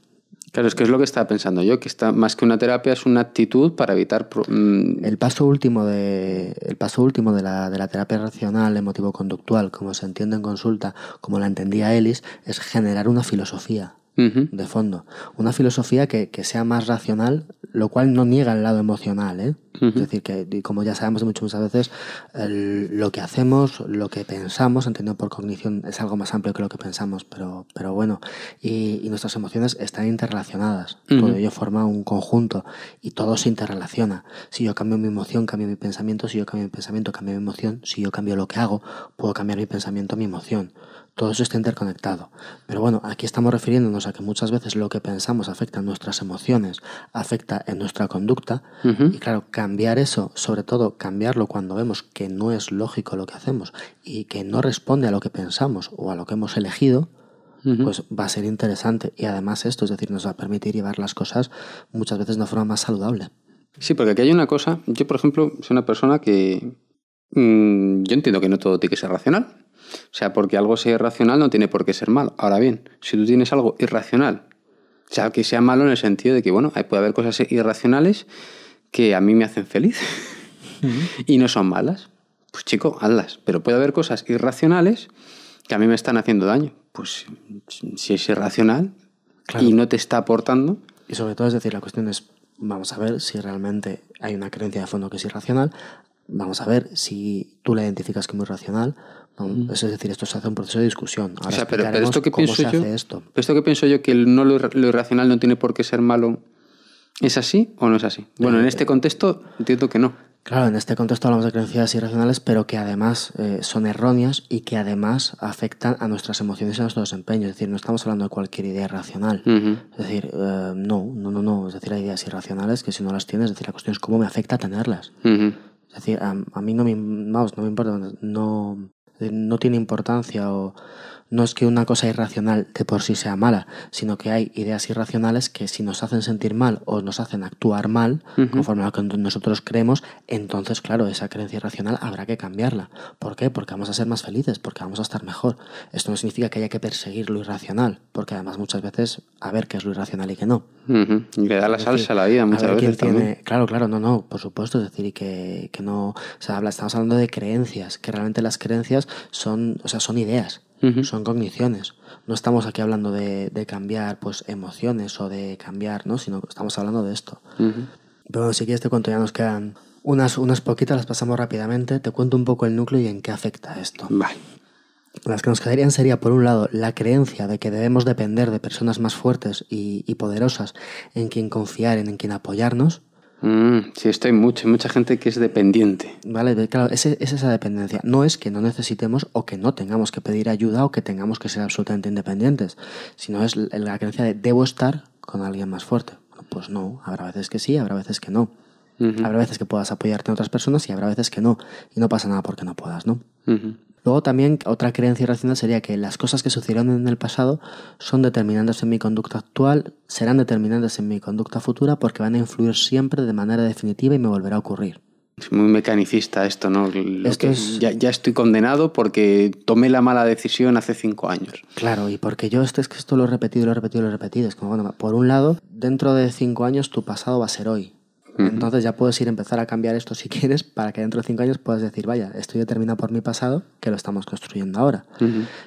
Claro, es que es lo que estaba pensando yo, que está más que una terapia es una actitud para evitar mm, el paso último de el paso último de la, de la terapia racional emotivo conductual, como se entiende en consulta, como la entendía Ellis, es generar una filosofía de fondo. Una filosofía que, que, sea más racional, lo cual no niega el lado emocional. ¿eh? Es decir, que como ya sabemos muchas veces, el, lo que hacemos, lo que pensamos, entendido por cognición, es algo más amplio que lo que pensamos, pero, pero bueno, y, y nuestras emociones están interrelacionadas. Todo ello forma un conjunto y todo se interrelaciona. Si yo cambio mi emoción, cambio mi pensamiento. Si yo cambio mi pensamiento, cambio mi emoción. Si yo cambio lo que hago, puedo cambiar mi pensamiento, mi emoción todo eso está interconectado. Pero bueno, aquí estamos refiriéndonos a que muchas veces lo que pensamos afecta en nuestras emociones, afecta en nuestra conducta. Y claro, cambiar eso, sobre todo cambiarlo cuando vemos que no es lógico lo que hacemos y que no responde a lo que pensamos o a lo que hemos elegido, pues va a ser interesante. Y además esto, es decir, nos va a permitir llevar las cosas muchas veces de una forma más saludable. Sí, porque aquí hay una cosa, yo por ejemplo soy una persona que mmm, yo entiendo que no todo tiene que ser racional, o sea, porque algo sea irracional no tiene por qué ser malo. Ahora bien, si tú tienes algo irracional, o sea, que sea malo en el sentido de que, bueno, puede haber cosas irracionales que a mí me hacen feliz y no son malas. Pues chico, hazlas. Pero puede haber cosas irracionales que a mí me están haciendo daño. Pues si es irracional y no te está aportando. Y sobre todo, es decir, la cuestión es, vamos a ver si realmente hay una creencia de fondo que es irracional. Vamos a ver si tú la identificas como irracional es decir, esto se hace un proceso de discusión. Ahora o sea, pero, esto que pienso yo, esto. esto que pienso yo que no lo, irracional no tiene por qué ser malo, ¿es así o no es así? Bueno, en eh, este contexto entiendo que no. Claro, en este contexto hablamos de creencias irracionales, pero que además eh, son erróneas y que además afectan a nuestras emociones y a nuestro desempeño. Es decir, no estamos hablando de cualquier idea irracional. Es decir, eh, no, no, no, no. Es decir, hay ideas irracionales que si no las tienes, es decir, la cuestión es cómo me afecta tenerlas. Es decir, a, mí no me, vamos, no me importa, no, no tiene importancia o no es que una cosa irracional de por sí sea mala, sino que hay ideas irracionales que si nos hacen sentir mal o nos hacen actuar mal, conforme a lo que nosotros creemos, entonces, claro, esa creencia irracional habrá que cambiarla. ¿Por qué? Porque vamos a ser más felices, porque vamos a estar mejor. Esto no significa que haya que perseguir lo irracional, porque además muchas veces a ver qué es lo irracional y qué no. Y le da la salsa a la vida muchas veces. Tiene... Claro, claro, no, no, por supuesto, es decir, y que, que no. O sea, estamos hablando de creencias, que realmente las creencias son, o sea, son ideas son cogniciones. No estamos aquí hablando de, cambiar pues emociones o de cambiar, ¿no? Sino que estamos hablando de esto. Pero si quieres te cuento, ya nos quedan unas, unas poquitas, las pasamos rápidamente. Te cuento un poco el núcleo y en qué afecta esto. Las que nos quedarían sería, por un lado, la creencia de que debemos depender de personas más fuertes y, y poderosas en quien confiar, en, en quien apoyarnos. Mm, sí, estoy mucho. Hay mucha gente que es dependiente. Vale, claro, es, es, esa dependencia. No es que no necesitemos o que no tengamos que pedir ayuda o que tengamos que ser absolutamente independientes, sino es la creencia de debo estar con alguien más fuerte. pues no, habrá veces que sí, habrá veces que no. Habrá veces que puedas apoyarte en otras personas y habrá veces que no. Y no pasa nada porque no puedas, ¿no? Luego también otra creencia irracional sería que las cosas que sucedieron en el pasado son determinantes en mi conducta actual, serán determinantes en mi conducta futura porque van a influir siempre de manera definitiva y me volverá a ocurrir. Es muy mecanicista esto, ¿no? ya, estoy condenado porque tomé la mala decisión hace cinco años. Claro, y porque yo esto es que esto lo he repetido, lo he repetido, lo he repetido. Es como, bueno, por un lado, dentro de cinco años tu pasado va a ser hoy. Entonces ya puedes ir a empezar a cambiar esto si (laughs) quieres para que dentro de cinco años puedas decir, vaya, estoy determinado por mi pasado, que lo estamos construyendo ahora.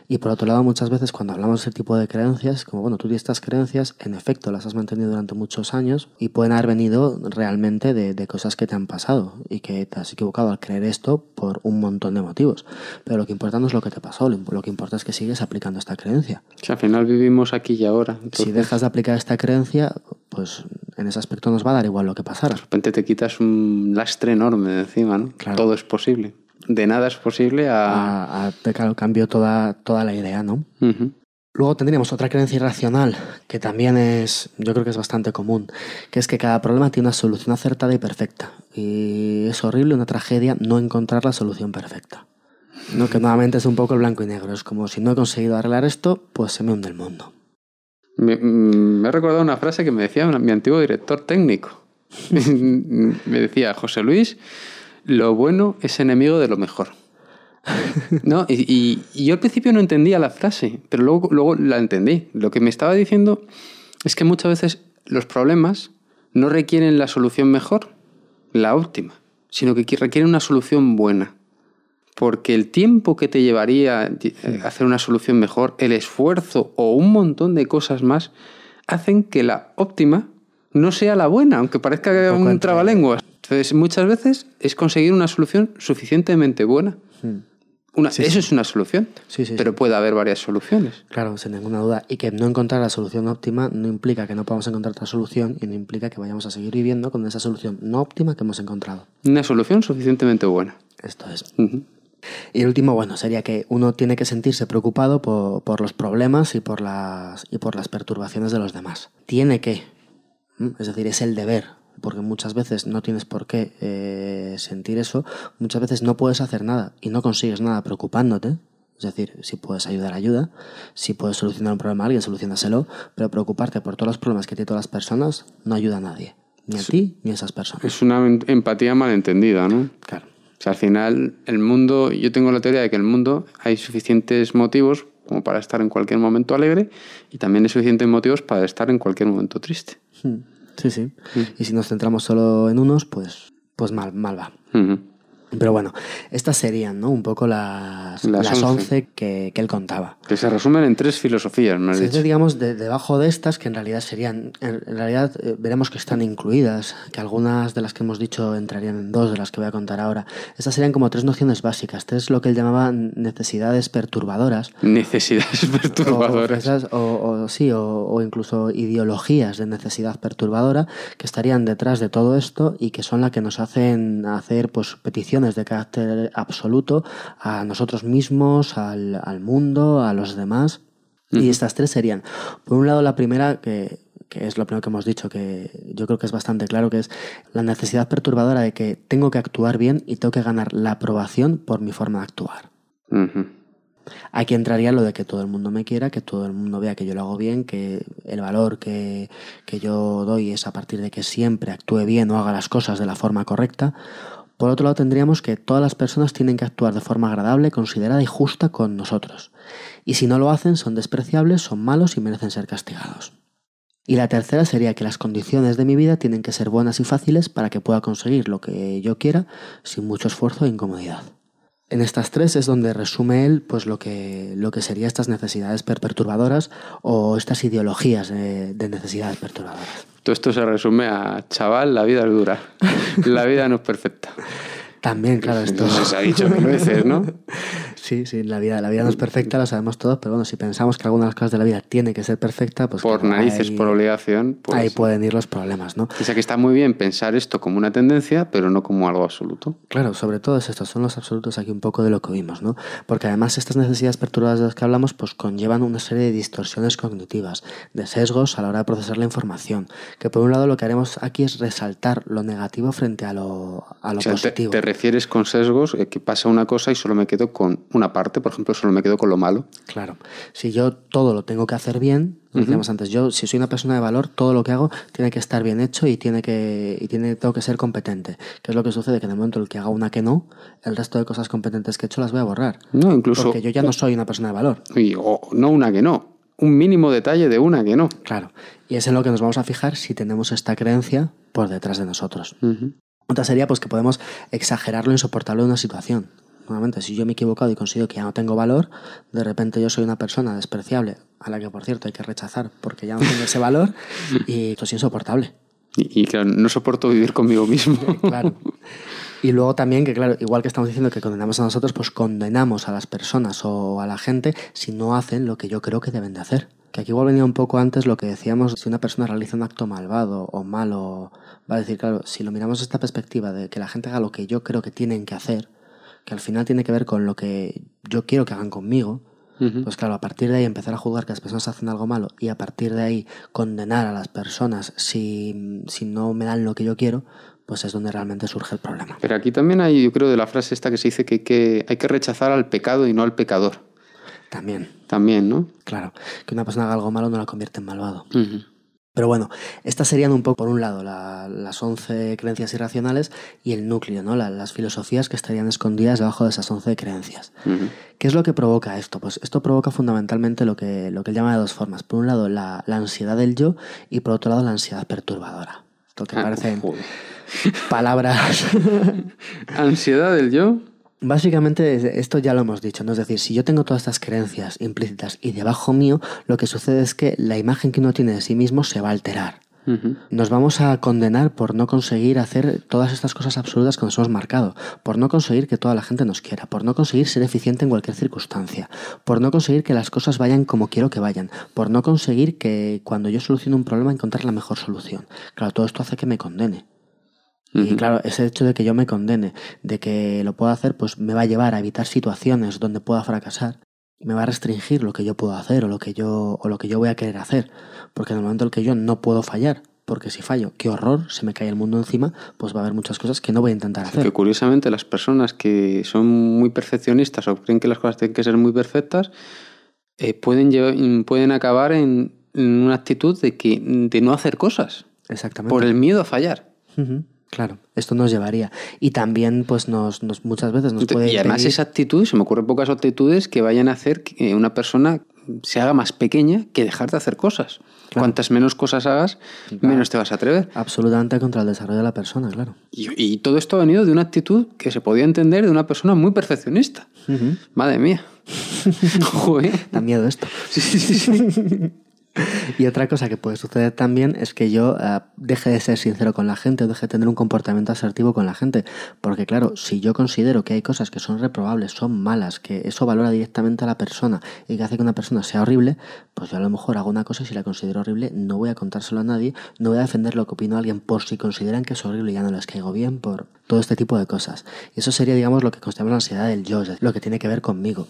Y por otro lado, muchas veces cuando hablamos de ese tipo de creencias, como bueno, tú tienes estas creencias, en efecto las has mantenido durante muchos años y pueden haber venido realmente de, cosas que te han pasado y que te has equivocado al creer esto por un montón de motivos. Pero lo que importa no es lo que te pasó, lo, que importa es que sigues aplicando esta creencia. Si al final vivimos aquí y ahora. Si dejas de aplicar esta creencia, pues en ese aspecto nos va a dar igual lo que pasara. De repente te quitas un lastre enorme de encima, ¿no? Todo es posible. De nada es posible a... a, a cambio toda, toda la idea, ¿no? Luego tendríamos otra creencia irracional, que también es, yo creo que es bastante común, que es que cada problema tiene una solución acertada y perfecta. Y es horrible, una tragedia, no encontrar la solución perfecta. ¿no? Que nuevamente es un poco el blanco y negro. Es como si no he conseguido arreglar esto, pues se me hunde el mundo. Me, me he recordado una frase que me decía mi antiguo director técnico. (laughs) me decía, José Luis, lo bueno es enemigo de lo mejor. (laughs) ¿No? Y, yo al principio no entendía la frase, pero luego, luego la entendí. Lo que me estaba diciendo es que muchas veces los problemas no requieren la solución mejor, la óptima, sino que requieren una solución buena porque el tiempo que te llevaría eh, hacer una solución mejor, el esfuerzo o un montón de cosas más, hacen que la óptima no sea la buena, aunque parezca un, un trabalenguas. Entonces, muchas veces es conseguir una solución suficientemente buena. Hmm. Una, eso es una solución, sí, pero puede haber varias soluciones. Claro, sin ninguna duda. Y que no encontrar la solución óptima no implica que no podamos encontrar otra solución y no implica que vayamos a seguir viviendo con esa solución no óptima que hemos encontrado. Una solución suficientemente buena. Esto es. Y el último, bueno, sería que uno tiene que sentirse preocupado por, los problemas y por, las, y por las perturbaciones de los demás. Tiene que, es decir, es el deber, porque muchas veces no tienes por qué eh, sentir eso, muchas veces no puedes hacer nada y no consigues nada preocupándote. Es decir, si puedes ayudar, ayuda. Si puedes solucionar un problema a alguien, solucionaselo. Pero preocuparte por todos los problemas que tienen todas las personas no ayuda a nadie. Ni a ti ni a esas personas. Es una empatía malentendida, ¿no? Claro. O sea, al final, el mundo, yo tengo la teoría de que en el mundo hay suficientes motivos como para estar en cualquier momento alegre y también hay suficientes motivos para estar en cualquier momento triste. Hmm. Sí, sí. Hmm. Y si nos centramos solo en unos, pues, pues mal, mal va. Pero bueno, estas serían, ¿no? Un poco las, Las las, 11. 11 que, que él contaba. Que se resumen en tres filosofías, me has Entonces, dicho. digamos, de- debajo de estas, que en realidad serían, en, en realidad eh, veremos que están incluidas, que algunas de las que hemos dicho entrarían en dos de las que voy a contar ahora. Estas serían como tres nociones básicas, tres lo que él llamaba necesidades perturbadoras. Necesidades (laughs) O, perturbadoras. esas- o- o sí, o, o incluso ideologías de necesidad perturbadora que estarían detrás de todo esto y que son las que nos hacen hacer pues peticiones de carácter absoluto a nosotros mismos, al, al mundo, a los demás. Y estas tres serían, por un lado, la primera, que, que es lo primero que hemos dicho, que yo creo que es bastante claro, que es la necesidad perturbadora de que tengo que actuar bien y tengo que ganar la aprobación por mi forma de actuar. Aquí entraría lo de que todo el mundo me quiera, que todo el mundo vea que yo lo hago bien, que el valor que, que yo doy es a partir de que siempre actúe bien o haga las cosas de la forma correcta. Por otro lado, tendríamos que todas las personas tienen que actuar de forma agradable, considerada y justa con nosotros. Y si no lo hacen, son despreciables, son malos y merecen ser castigados. Y la tercera sería que las condiciones de mi vida tienen que ser buenas y fáciles para que pueda conseguir lo que yo quiera sin mucho esfuerzo e incomodidad. En estas tres es donde resume él pues lo que, lo que serían estas necesidades per- perturbadoras o estas ideologías de, de necesidades perturbadoras. Todo esto se resume a, chaval, la vida es dura. La vida no es perfecta. (laughs) También, claro, esto... (laughs) Eso se ha dicho mil veces, ¿no? (laughs) Sí, sí, la vida, la vida no es perfecta, lo sabemos todos, pero bueno, si pensamos que alguna de las cosas de la vida tiene que ser perfecta, pues Por narices, ahí- por obligación. Pues, Ahí pueden ir los problemas, ¿no? O sea que está muy bien pensar esto como una tendencia, pero no como algo absoluto. Claro, sobre todo es estos son los absolutos aquí un poco de lo que vimos, ¿no? Porque además estas necesidades perturbadas de las que hablamos pues conllevan una serie de distorsiones cognitivas, de sesgos a la hora de procesar la información, que por un lado lo que haremos aquí es resaltar lo negativo frente a lo, a lo O sea, te, positivo. te refieres con sesgos eh, que pasa una cosa y solo me quedo con una parte, por ejemplo, solo me quedo con lo malo. Claro, si yo todo lo tengo que hacer bien, lo decíamos antes, yo si soy una persona de valor, todo lo que hago tiene que estar bien hecho y tiene que y tiene tengo que ser competente. ¿Qué es lo que sucede? Que en el momento en el que haga una que no, el resto de cosas competentes que he hecho las voy a borrar. No, incluso. Porque yo ya no soy una persona de valor. y- o no una que no. Un mínimo detalle de una que no. Claro. Y es en lo que nos vamos a fijar si tenemos esta creencia por detrás de nosotros. Otra sería pues que podemos exagerar lo insoportable de una situación. Nuevamente, si yo me he equivocado y consigo que ya no tengo valor, de repente yo soy una persona despreciable, a la que por cierto hay que rechazar porque ya no tengo ese valor, (laughs) y esto es insoportable. Y, y claro, no soporto vivir conmigo mismo. (laughs) Claro. Y luego también que, claro, igual que estamos diciendo que condenamos a nosotros, pues condenamos a las personas o a la gente si no hacen lo que yo creo que deben de hacer. Que aquí igual venía un poco antes lo que decíamos, si una persona realiza un acto malvado o malo, va a decir, claro, si lo miramos desde esta perspectiva de que la gente haga lo que yo creo que tienen que hacer, que al final tiene que ver con lo que yo quiero que hagan conmigo, Ujú. pues claro, a partir de ahí empezar a juzgar que las personas hacen algo malo y a partir de ahí condenar a las personas si, si no me dan lo que yo quiero, pues es donde realmente surge el problema. Pero aquí también hay, yo creo, de la frase esta que se dice que hay que, hay que rechazar al pecado y no al pecador. También, También, ¿no? claro, que una persona haga algo malo no la convierte en malvado. Ujú. Pero bueno, estas serían un poco, por un lado, la- las 11 creencias irracionales y el núcleo, ¿no? La- las filosofías que estarían escondidas debajo de esas 11 creencias. ¿Qué es lo que provoca esto? Pues esto provoca fundamentalmente lo que, lo que él llama de dos formas. Por un lado, la, la ansiedad del yo y por otro lado, la ansiedad perturbadora. Esto que Ah, parecen joder. palabras. (laughs) Ansiedad del yo. Básicamente, es- esto ya lo hemos dicho, ¿no? Es decir, si yo tengo todas estas creencias implícitas y debajo mío, lo que sucede es que la imagen que uno tiene de sí mismo se va a alterar. Nos vamos a condenar por no conseguir hacer todas estas cosas absolutas que nos hemos marcado, por no conseguir que toda la gente nos quiera, por no conseguir ser eficiente en cualquier circunstancia, por no conseguir que las cosas vayan como quiero que vayan, por no conseguir que cuando yo soluciono un problema encontrar la mejor solución. Claro, todo esto hace que me condene. Y claro, ese hecho de que yo me condene, de que lo puedo hacer, pues me va a llevar a evitar situaciones donde pueda fracasar. Me va a restringir lo que yo puedo hacer o lo que yo, o lo que yo voy a querer hacer. Porque en el momento en el que yo no puedo fallar, porque si fallo, qué horror, se me cae el mundo encima, pues va a haber muchas cosas que no voy a intentar Que hacer. curiosamente las personas que son muy perfeccionistas o creen que las cosas tienen que ser muy perfectas, eh, pueden, pueden acabar en, en una actitud de, que, de no hacer cosas Exactamente. por el miedo a fallar. Ujú, Claro, esto nos llevaría. Y también, pues, nos, nos muchas veces nos puede y además esa actitud, se me ocurren pocas actitudes que vayan a hacer que una persona se haga más pequeña que dejar de hacer cosas. Cuantas menos cosas hagas, menos te vas a atrever. Absolutamente contra el desarrollo de la persona, claro. Y, todo esto ha venido de una actitud que se podía entender de una persona muy perfeccionista. Madre mía. (laughs) (laughs) Joder. Da miedo esto. sí, sí, sí. (laughs) (laughs) Y otra cosa que puede suceder también es que yo eh, deje de ser sincero con la gente o deje de tener un comportamiento asertivo con la gente. Porque claro, si yo considero que hay cosas que son reprobables, son malas, que eso valora directamente a la persona y que hace que una persona sea horrible, pues yo a lo mejor hago una cosa y si la considero horrible no voy a contárselo a nadie, no voy a defender lo que opino a alguien por si consideran que es horrible y ya no les caigo bien, por todo este tipo de cosas. Y eso sería, digamos, lo que consideramos la ansiedad del yo, lo que tiene que ver conmigo.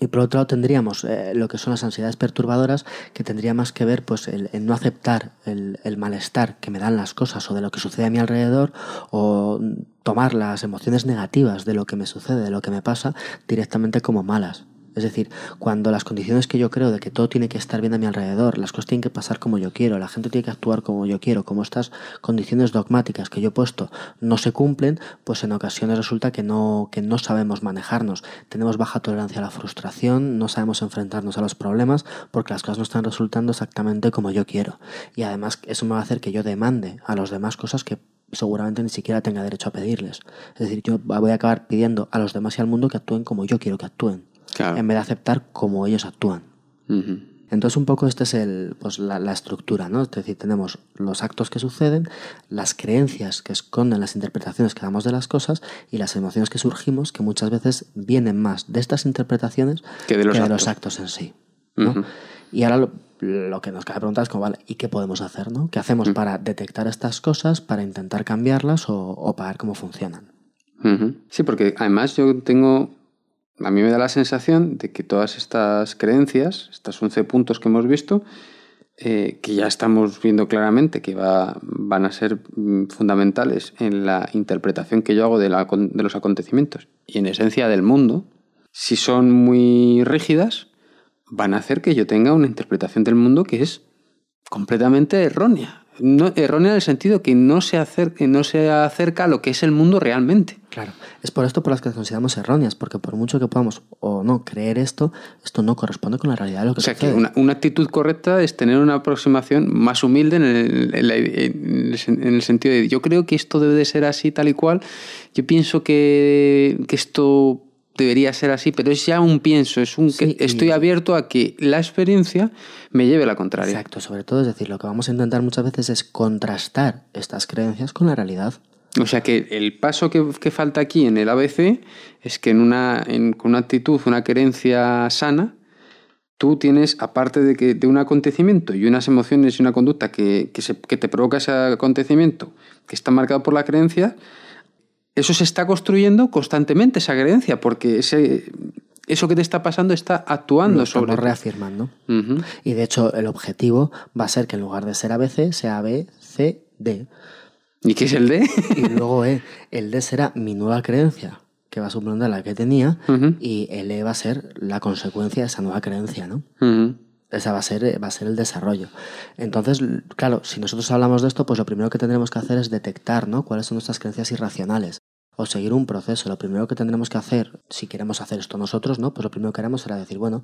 Y por otro lado tendríamos eh, lo que son las ansiedades perturbadoras, que tendría más que ver pues el, no aceptar el, el, malestar que me dan las cosas o de lo que sucede a mi alrededor, o tomar las emociones negativas de lo que me sucede, de lo que me pasa, directamente como malas. Es decir, cuando las condiciones que yo creo de que todo tiene que estar bien a mi alrededor, las cosas tienen que pasar como yo quiero, la gente tiene que actuar como yo quiero, como estas condiciones dogmáticas que yo he puesto no se cumplen, pues en ocasiones resulta que no, que no sabemos manejarnos. Tenemos baja tolerancia a la frustración, no sabemos enfrentarnos a los problemas porque las cosas no están resultando exactamente como yo quiero. Y además eso me va a hacer que yo demande a los demás cosas que seguramente ni siquiera tenga derecho a pedirles. Es decir, yo voy a acabar pidiendo a los demás y al mundo que actúen como yo quiero que actúen en vez de aceptar cómo ellos actúan. Entonces un poco esta es el, pues, la, estructura, ¿no? Es decir, tenemos los actos que suceden, las creencias que esconden las interpretaciones que damos de las cosas y las emociones que surgimos que muchas veces vienen más de estas interpretaciones que de los, actos. en sí. Y ahora lo, que nos cabe preguntar es como, vale, ¿y qué podemos hacer? ¿no? ¿Qué hacemos para detectar estas cosas, para intentar cambiarlas o, o para ver cómo funcionan? Sí, porque además yo tengo a mí me da la sensación de que todas estas creencias, estos 11 puntos que hemos visto, eh, que ya estamos viendo claramente que va, van a ser mm, fundamentales en la interpretación que yo hago de, de los acontecimientos y en esencia del mundo, si son muy rígidas, van a hacer que yo tenga una interpretación del mundo que es completamente errónea no, errónea en el sentido que no se, acerca, no se acerca a lo que es el mundo realmente. Claro, es por esto por las que consideramos erróneas, porque por mucho que podamos o no creer esto, esto no corresponde con la realidad de lo que O sea, que una, actitud correcta es tener una aproximación más humilde en el, en, el, sentido de yo creo que esto debe de ser así tal y cual, yo pienso que, que esto debería ser así, pero es ya un pienso, es un que estoy abierto a que la experiencia me lleve a la contraria. Exacto, sobre todo es decir, lo que vamos a intentar muchas veces es contrastar estas creencias con la realidad. O sea que el paso que, falta aquí en el ABC es que en una, con una actitud, una creencia sana, tú tienes, aparte de, que, de un acontecimiento y unas emociones y una conducta que, que te provoca ese acontecimiento, que está marcado por la creencia, eso se está construyendo constantemente, esa creencia, porque ese, eso que te está pasando está actuando Lo sobre. reafirmando. Y de hecho, el objetivo va a ser que en lugar de ser ABC, sea B, C, D. ¿Y qué es el D? y luego E. El D será mi nueva creencia, que va a suplantar la que tenía, y el E va a ser la consecuencia de esa nueva creencia, ¿no? Esa va a, ser, va a ser el desarrollo. Entonces, claro, si nosotros hablamos de esto, pues lo primero que tendremos que hacer es detectar ¿no? cuáles son nuestras creencias irracionales o seguir un proceso. Lo primero que tendremos que hacer, si queremos hacer esto nosotros, ¿no? Pues lo primero que haremos será decir, bueno,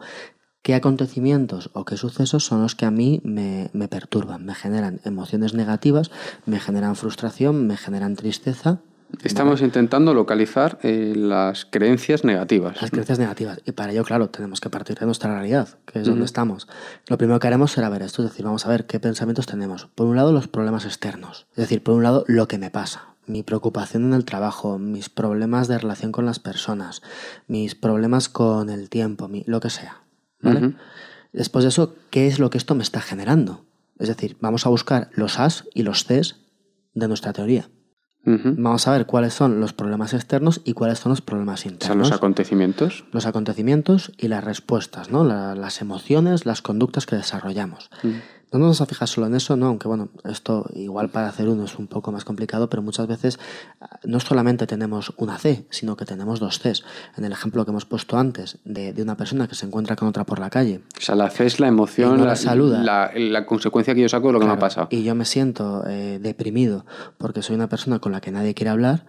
¿qué acontecimientos o qué sucesos son los que a mí me, me perturban, me generan emociones negativas, me generan frustración, me generan tristeza? Estamos intentando localizar eh, las creencias negativas. Las creencias negativas. Y para ello, claro, tenemos que partir de nuestra realidad, que es donde estamos. Lo primero que haremos será ver esto, es decir, vamos a ver qué pensamientos tenemos. Por un lado, los problemas externos. Es decir, por un lado, lo que me pasa mi preocupación en el trabajo, mis problemas de relación con las personas, mis problemas con el tiempo, lo que sea. Después de eso, ¿qué es lo que esto me está generando? Es decir, vamos a buscar los As y los Cs de nuestra teoría. Vamos a ver cuáles son los problemas externos y cuáles son los problemas internos. ¿Son los acontecimientos? Los acontecimientos y las respuestas, ¿no? las emociones, las conductas que desarrollamos. No nos vamos a fijar solo en eso, no, aunque bueno, esto igual para hacer uno es un poco más complicado, pero muchas veces ah, no solamente tenemos una C, sino que tenemos dos Cs. En el ejemplo que hemos puesto antes de, de una persona que se encuentra con otra por la calle. O sea, la C es la emoción, la, saluda. La, consecuencia que yo saco de lo que me ha pasado. Y yo me siento eh, deprimido porque soy una persona con la que nadie quiere hablar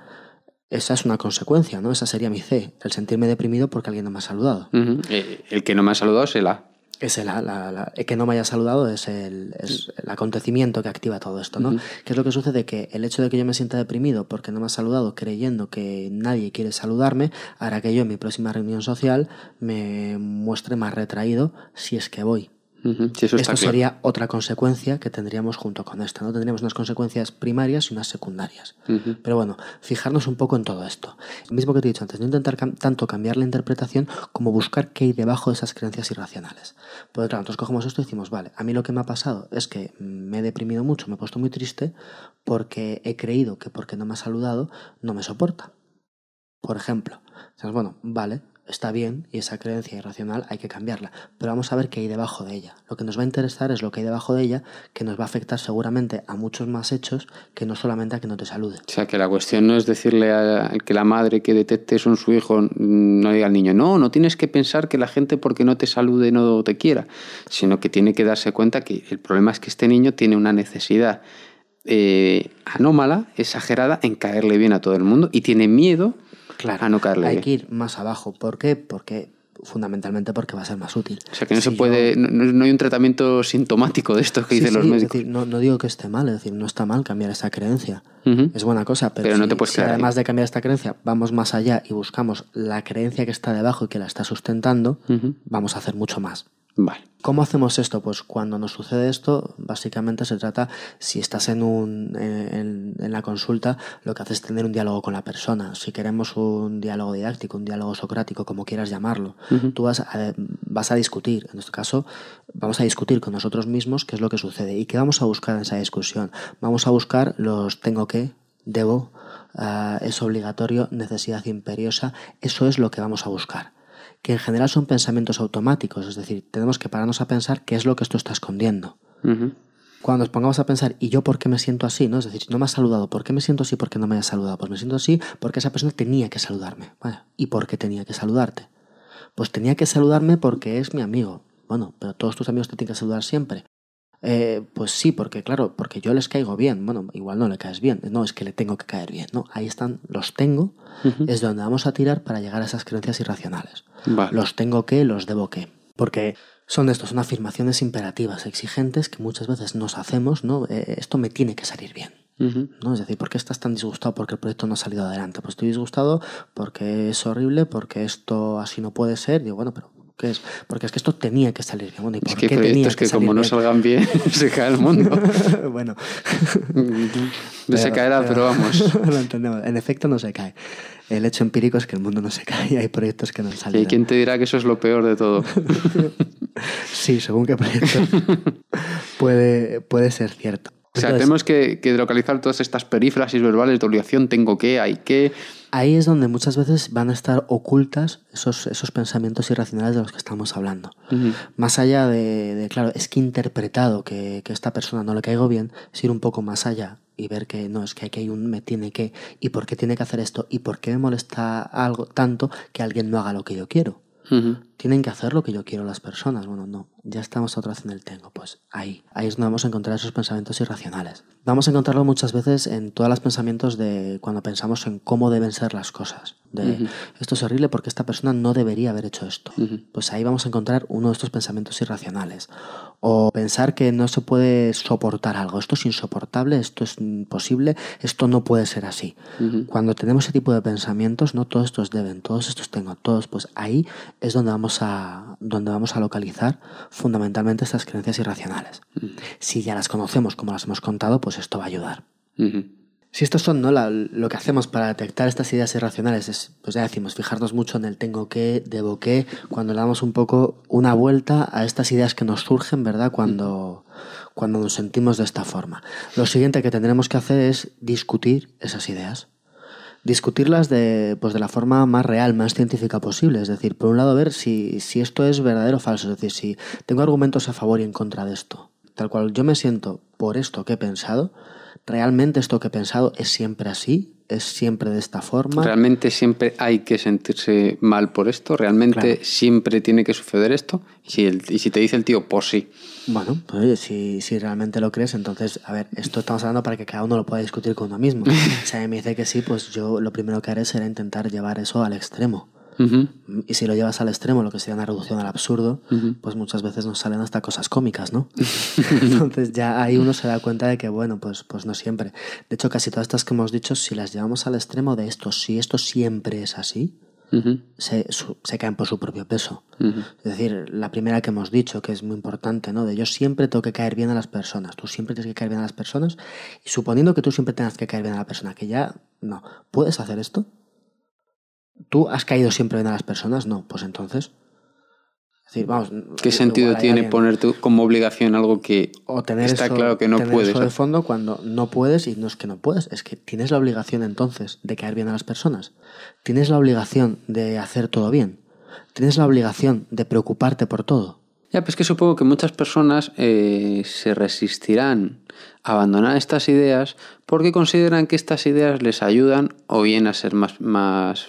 esa es una consecuencia, ¿no? Esa sería mi C, el sentirme deprimido porque alguien no me ha saludado. Eh, el que no me ha saludado es el A. es el, que no me haya saludado es el, acontecimiento que activa todo esto, ¿no? ¿Qué es lo que sucede? Que el hecho de que yo me sienta deprimido porque no me ha saludado creyendo que nadie quiere saludarme hará que yo en mi próxima reunión social me muestre más retraído si es que voy. Esto sería otra consecuencia que tendríamos junto con esta, ¿no? Tendríamos unas consecuencias primarias y unas secundarias. Pero bueno, fijarnos un poco en todo esto. Lo mismo que te he dicho antes, no intentar tanto cambiar la interpretación como buscar qué hay debajo de esas creencias irracionales. Porque claro, nosotros cogemos esto y decimos, vale, a mí lo que me ha pasado es que me he deprimido mucho, me he puesto muy triste porque he creído que porque no me ha saludado no me soporta. Por ejemplo, bueno, vale, está bien y esa creencia irracional hay que cambiarla, pero vamos a ver qué hay debajo de ella. Lo que nos va a interesar es lo que hay debajo de ella, que nos va a afectar seguramente a muchos más hechos que no solamente a que no te salude. O sea, que la cuestión no es decirle a que la madre que detecte son su hijo no diga al niño, no, no tienes que pensar que la gente porque no te salude no te quiera, sino que tiene que darse cuenta que el problema es que este niño tiene una necesidad eh, anómala, exagerada, en caerle bien a todo el mundo y tiene miedo Claro, no Hay que ir más abajo. ¿Por qué? Porque fundamentalmente porque va a ser más útil. O sea, que no se puede, no, hay un tratamiento sintomático de esto que dicen los médicos. Es decir, no, digo que esté mal, es decir, no está mal cambiar esa creencia. Es buena cosa, pero, no te puedes si además de cambiar esta creencia vamos más allá y buscamos la creencia que está debajo y que la está sustentando, vamos a hacer mucho más. ¿Cómo hacemos esto? Pues cuando nos sucede esto, básicamente se trata, si estás en, un, en, la consulta, lo que haces es tener un diálogo con la persona. Si queremos un diálogo didáctico, un diálogo socrático, como quieras llamarlo, tú vas a, vas a discutir. En este caso, vamos a discutir con nosotros mismos qué es lo que sucede y qué vamos a buscar en esa discusión. Vamos a buscar los tengo que, debo, ah, es obligatorio, necesidad imperiosa. Eso es lo que vamos a buscar que en general son pensamientos automáticos, es decir, tenemos que pararnos a pensar qué es lo que esto está escondiendo. Cuando nos pongamos a pensar, ¿y yo por qué me siento así? ¿no? Es decir, si no me ha saludado, ¿por qué me siento así porque no me haya saludado? Pues me siento así porque esa persona tenía que saludarme. ¿Y por qué tenía que saludarte? Pues tenía que saludarme porque es mi amigo. Bueno, pero todos tus amigos te tienen que saludar siempre. Eh, pues sí, porque claro, porque yo les caigo bien. Bueno, igual no le caes bien. No, es que le tengo que caer bien. No, ahí están, los tengo, es donde vamos a tirar para llegar a esas creencias irracionales. Los tengo que, los debo que. Porque son estos, son afirmaciones imperativas, exigentes que muchas veces nos hacemos, ¿no? Eh, esto me tiene que salir bien. ¿no? Es decir, ¿por qué estás tan disgustado porque el proyecto no ha salido adelante? Pues estoy disgustado porque es horrible, porque esto así no puede ser. Digo, bueno, pero es, porque es que esto tenía que salir bien. es que proyectos que, como no salgan bien, (laughs) (laughs) se cae el mundo. (laughs) bueno. se caerá, pero, vamos. lo entendemos. En efecto, no se cae. El hecho empírico es que el mundo no se cae y hay proyectos que no salen. ¿Y quién te dirá que eso es lo peor de todo? sí, según qué proyecto puede, puede ser cierto. O sea, tenemos que, que, localizar todas estas perífrasis verbales de obligación, tengo que, hay que. Ahí es donde muchas veces van a estar ocultas esos, esos pensamientos irracionales de los que estamos hablando. Más allá de, claro, es que interpretado que, que esta persona no le caigo bien, es ir un poco más allá y ver que no, es que aquí hay un me tiene que, y por qué tiene que hacer esto, y por qué me molesta algo tanto que alguien no haga lo que yo quiero. Tienen que hacer lo que yo quiero las personas. Bueno, no, ya estamos otra vez en el tengo. Pues ahí, ahí es donde vamos a encontrar esos pensamientos irracionales. Vamos a encontrarlo muchas veces en todos los pensamientos de cuando pensamos en cómo deben ser las cosas. De esto es horrible porque esta persona no debería haber hecho esto. Pues ahí vamos a encontrar uno de estos pensamientos irracionales. O pensar que no se puede soportar algo. Esto es insoportable, esto es imposible, esto no puede ser así. Cuando tenemos ese tipo de pensamientos, no todos estos deben, todos estos tengo, todos, pues ahí es donde vamos a, donde vamos a localizar fundamentalmente estas creencias irracionales. Si ya las conocemos como las hemos contado, pues esto va a ayudar. Si estos son ¿no? lo que hacemos para detectar estas ideas irracionales, es, pues ya decimos, fijarnos mucho en el tengo que, debo que, cuando le damos un poco una vuelta a estas ideas que nos surgen, ¿verdad? Cuando, cuando nos sentimos de esta forma. Lo siguiente que tendremos que hacer es discutir esas ideas discutirlas de, pues de la forma más real, más científica posible. Es decir, por un lado, ver si, si esto es verdadero o falso. Es decir, si tengo argumentos a favor y en contra de esto. Tal cual yo me siento por esto que he pensado, ¿realmente esto que he pensado es siempre así? ¿Es siempre de esta forma? ¿Realmente siempre hay que sentirse mal por esto? ¿Realmente siempre tiene que suceder esto? Y si, y si te dice el tío, pues sí. Bueno, pues si, si realmente lo crees, entonces, a ver, esto estamos hablando para que cada uno lo pueda discutir con uno mismo. si a mí me dice que sí, pues yo lo primero que haré será intentar llevar eso al extremo. Y si lo llevas al extremo, lo que sería una reducción al absurdo, pues muchas veces nos salen hasta cosas cómicas, ¿no? (laughs) Entonces ya ahí uno se da cuenta de que, bueno, pues, pues no siempre. De hecho, casi todas estas que hemos dicho, si las llevamos al extremo de esto, si esto siempre es así, se, se, caen por su propio peso. Es decir, la primera que hemos dicho, que es muy importante, ¿no? De yo siempre tengo que caer bien a las personas, tú siempre tienes que caer bien a las personas, y suponiendo que tú siempre tengas que caer bien a la persona, que ya no, ¿puedes hacer esto? ¿Tú has caído siempre bien a las personas? No, pues entonces ¿Qué sentido tiene ponerte como obligación algo que está claro que no puedes? Eso de fondo cuando no puedes y no es que no puedes, es que tienes la obligación entonces de caer bien a las personas. Tienes la obligación de hacer todo bien. Tienes la obligación de preocuparte por todo. Ya, pues que supongo que muchas personas eh, se resistirán a abandonar estas ideas porque consideran que estas ideas les ayudan o bien a ser más, más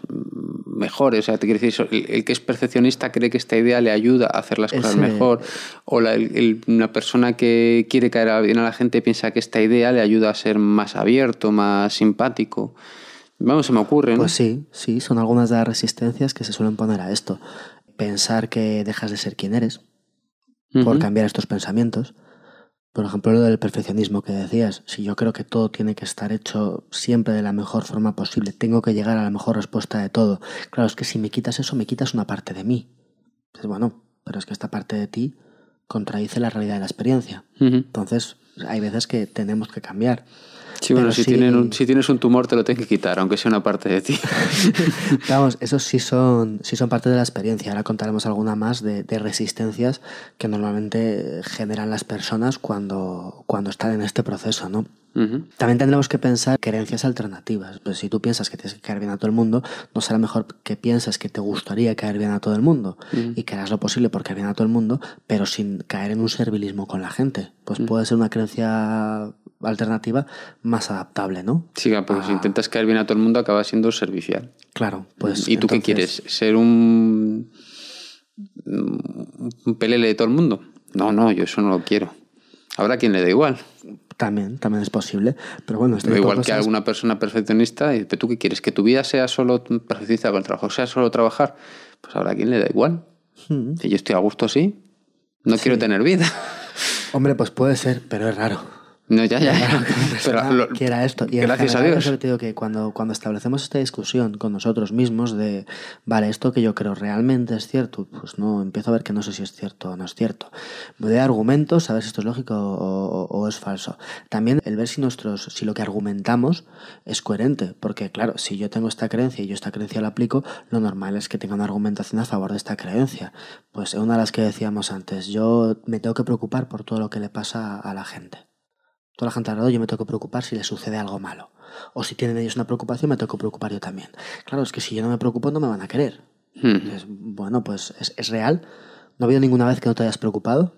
mejores. O sea, te quiero decir, el, que es perfeccionista cree que esta idea le ayuda a hacer las cosas mejor. O la, una persona que quiere caer bien a la gente piensa que esta idea le ayuda a ser más abierto, más simpático. Vamos, se me ocurre, ¿no? Pues sí, sí, son algunas de las resistencias que se suelen poner a esto. Pensar que dejas de ser quien eres por cambiar estos pensamientos. Por ejemplo, lo del perfeccionismo que decías, si yo creo que todo tiene que estar hecho siempre de la mejor forma posible, tengo que llegar a la mejor respuesta de todo. Claro, es que si me quitas eso, me quitas una parte de mí. Entonces, bueno, pero es que esta parte de ti contradice la realidad de la experiencia. Entonces, hay veces que tenemos que cambiar. Sí, bueno, si, si tienes un tumor te lo tienes que quitar, aunque sea una parte de ti. (laughs) Vamos, (laughs) esos sí son, sí son parte de la experiencia. Ahora contaremos alguna más de, resistencias que normalmente generan las personas cuando, cuando están en este proceso, ¿no? También tendremos que pensar creencias alternativas. Pues si tú piensas que tienes que caer bien a todo el mundo, no será mejor que pienses que te gustaría caer bien a todo el mundo y que harás lo posible por caer bien a todo el mundo, pero sin caer en un servilismo con la gente. Pues puede ser una creencia alternativa más adaptable, ¿no? Sí, porque si intentas caer bien a todo el mundo acaba siendo servicial. Claro, pues. ¿Y tú qué quieres? ¿Ser un, un pelele de todo el mundo? No, no, yo eso no lo quiero. Habrá quien le da igual. También, también es posible. Pero bueno, esto igual que alguna persona perfeccionista, y ¿tú qué quieres? ¿Que tu vida sea solo perfeccionista con el trabajo, sea solo trabajar? Pues habrá quien le da igual. Hmm. Si yo estoy a gusto así, no quiero tener vida. Hombre, pues puede ser, pero es raro. No, ya, ya. (laughs) Pero era esto. Y gracias a Dios. que cuando, cuando establecemos esta discusión con nosotros mismos de, vale, esto que yo creo realmente es cierto, pues no, empiezo a ver que no sé si es cierto o no es cierto. Voy de argumentos, a ver si esto es lógico o, es falso. También el ver si, nuestros, si lo que argumentamos es coherente, porque claro, si yo tengo esta creencia y yo esta creencia la aplico, lo normal es que tenga una argumentación a favor de esta creencia. Pues una de las que decíamos antes, yo me tengo que preocupar por todo lo que le pasa a la gente. Toda la gente alrededor yo me tengo que preocupar si le sucede algo malo. O si tienen ellos una preocupación, me tengo que preocupar yo también. Claro, es que si yo no me preocupo, no me van a querer. bueno, pues es, real. ¿No ha habido ninguna vez que no te hayas preocupado?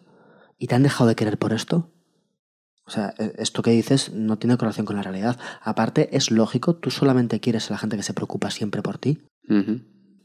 ¿Y te han dejado de querer por esto? O sea, e, esto que dices no tiene correlación con la realidad. Aparte, es lógico, tú solamente quieres a la gente que se preocupa siempre por ti.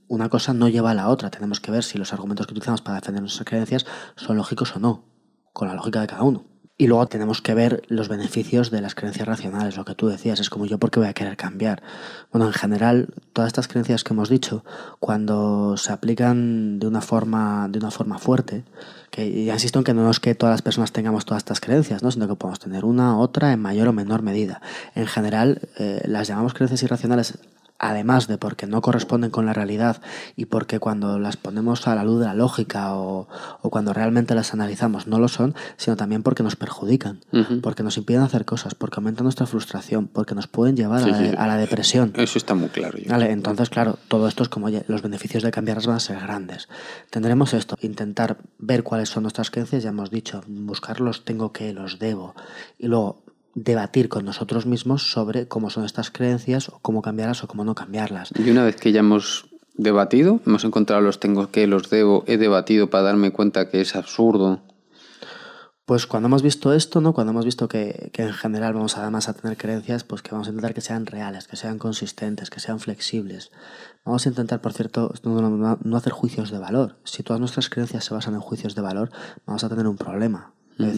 Una cosa no lleva a la otra. Tenemos que ver si los argumentos que utilizamos para defender nuestras creencias son lógicos o no, con la lógica de cada uno. Y luego tenemos que ver los beneficios de las creencias racionales, lo que tú decías, es como yo porque voy a querer cambiar. Bueno, en general, todas estas creencias que hemos dicho, cuando se aplican de una forma, de una forma fuerte, que insisto en que no es que todas las personas tengamos todas estas creencias, ¿no? sino que podemos tener una, otra en mayor o menor medida. En general, eh, las llamamos creencias irracionales además de porque no corresponden con la realidad y porque cuando las ponemos a la luz de la lógica o, cuando realmente las analizamos no lo son, sino también porque nos perjudican, porque nos impiden hacer cosas, porque aumentan nuestra frustración, porque nos pueden llevar a, la depresión. Eso está muy claro. Vale, entonces, claro, todo esto es como, oye, los beneficios de cambiarlas van a ser grandes. Tendremos esto, intentar ver cuáles son nuestras creencias, ya hemos dicho, buscarlos tengo que, los debo, y luego debatir con nosotros mismos sobre cómo son estas creencias o cómo cambiarlas o cómo no cambiarlas. Y una vez que ya hemos debatido, hemos encontrado los tengo que, los debo, he debatido para darme cuenta que es absurdo. Pues cuando hemos visto esto, ¿no? Cuando hemos visto que, que, en general vamos además a tener creencias, pues que vamos a intentar que sean reales, que sean consistentes, que sean flexibles. Vamos a intentar, por cierto, no, no hacer juicios de valor. Si todas nuestras creencias se basan en juicios de valor, vamos a tener un problema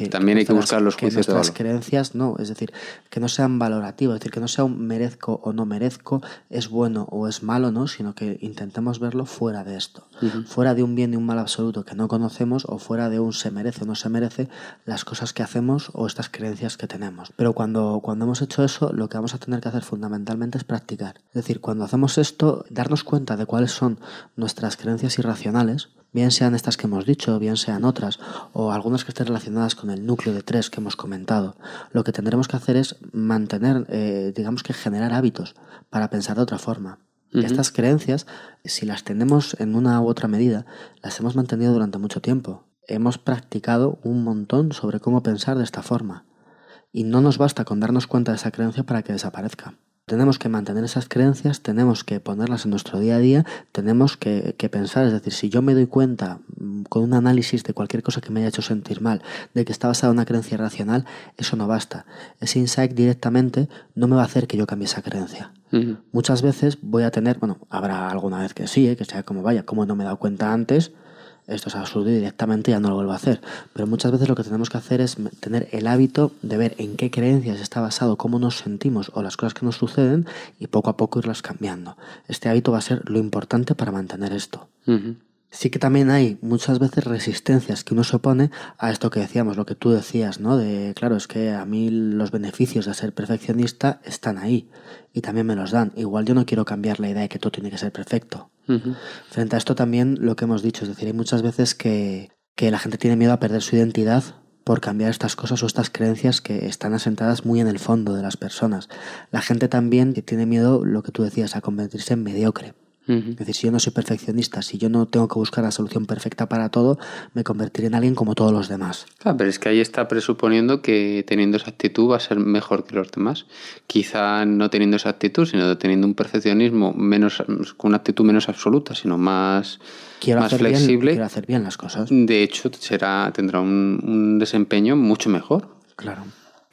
También hay que buscar los juicios que nuestras creencias no, es decir, que no sean valorativos, es decir, que no sea un merezco o no merezco, es bueno o es malo, ¿no? Sino que intentemos verlo fuera de esto, fuera de un bien y un mal absoluto que no conocemos o fuera de un se merece o no se merece las cosas que hacemos o estas creencias que tenemos. Pero cuando, cuando hemos hecho eso, lo que vamos a tener que hacer fundamentalmente es practicar. Es decir, cuando hacemos esto, darnos cuenta de cuáles son nuestras creencias irracionales, bien sean estas que hemos dicho, bien sean otras, o algunas que estén relacionadas con el núcleo de tres que hemos comentado, lo que tendremos que hacer es mantener, eh, digamos que generar hábitos para pensar de otra forma. Y estas creencias, si las tenemos en una u otra medida, las hemos mantenido durante mucho tiempo. Hemos practicado un montón sobre cómo pensar de esta forma. Y no nos basta con darnos cuenta de esa creencia para que desaparezca. Tenemos que mantener esas creencias, tenemos que ponerlas en nuestro día a día, tenemos que, pensar, es decir, si yo me doy cuenta mm, con un análisis de cualquier cosa que me haya hecho sentir mal, de que está basada en una creencia racional, eso no basta. Ese insight directamente no me va a hacer que yo cambie esa creencia. Muchas veces voy a tener, bueno, habrá alguna vez que sí, ¿eh? que sea como vaya, como no me he dado cuenta antes, esto es absurdo y directamente ya no lo vuelvo a hacer. Pero muchas veces lo que tenemos que hacer es tener el hábito de ver en qué creencias está basado, cómo nos sentimos o las cosas que nos suceden y poco a poco irlas cambiando. Este hábito va a ser lo importante para mantener esto. Sí que también hay muchas veces resistencias que uno se opone a esto que decíamos, lo que tú decías, ¿no? De, claro, es que a mí los beneficios de ser perfeccionista están ahí y también me los dan. Igual yo no quiero cambiar la idea de que todo tiene que ser perfecto. Frente a esto también lo que hemos dicho, es decir, hay muchas veces que, que la gente tiene miedo a perder su identidad por cambiar estas cosas o estas creencias que están asentadas muy en el fondo de las personas. La gente también tiene miedo, lo que tú decías, a convertirse en mediocre. Es decir, si yo no soy perfeccionista, si yo no tengo que buscar la solución perfecta para todo, me convertiré en alguien como todos los demás. Claro, pero es que ahí está presuponiendo que teniendo esa actitud va a ser mejor que los demás. Quizá no teniendo esa actitud, sino teniendo un perfeccionismo menos, con una actitud menos absoluta, sino más, más flexible. quiero hacer bien las cosas. De hecho, será, tendrá un, un desempeño mucho mejor. Claro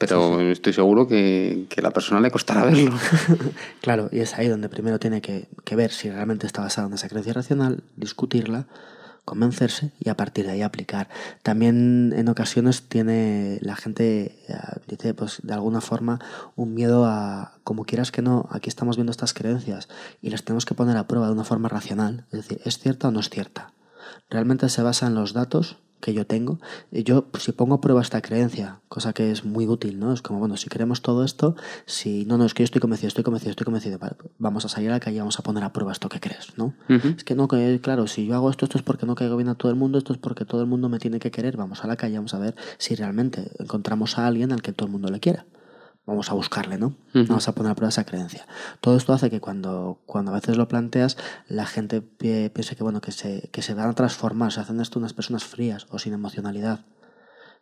pero estoy seguro que, que, a la persona le costará verlo. (laughs) claro, y es ahí donde primero tiene que, que, ver si realmente está basado en esa creencia racional, discutirla, convencerse y a partir de ahí aplicar. También en ocasiones tiene la gente, eh, dice, pues de alguna forma un miedo a, como quieras que no, aquí estamos viendo estas creencias y las tenemos que poner a prueba de una forma racional, es decir, ¿es cierta o no es cierta? ¿Realmente se basa en los datos que yo tengo, yo pues, si pongo a prueba esta creencia, cosa que es muy útil, ¿no? Es como, bueno, si queremos todo esto, si no, no, es que yo estoy convencido, estoy convencido, estoy convencido, vamos a salir a la calle y vamos a poner a prueba esto que crees, ¿no? Es que no, que claro, si yo hago esto, esto es porque no caigo bien a todo el mundo, esto es porque todo el mundo me tiene que querer, vamos a la calle, vamos a ver si realmente encontramos a alguien al que todo el mundo le quiera vamos a buscarle, ¿no? Vamos a poner a prueba esa creencia. Todo esto hace que cuando, cuando a veces lo planteas, la gente piense que, bueno, que se, que se van a transformar, se hacen esto unas personas frías o sin emocionalidad.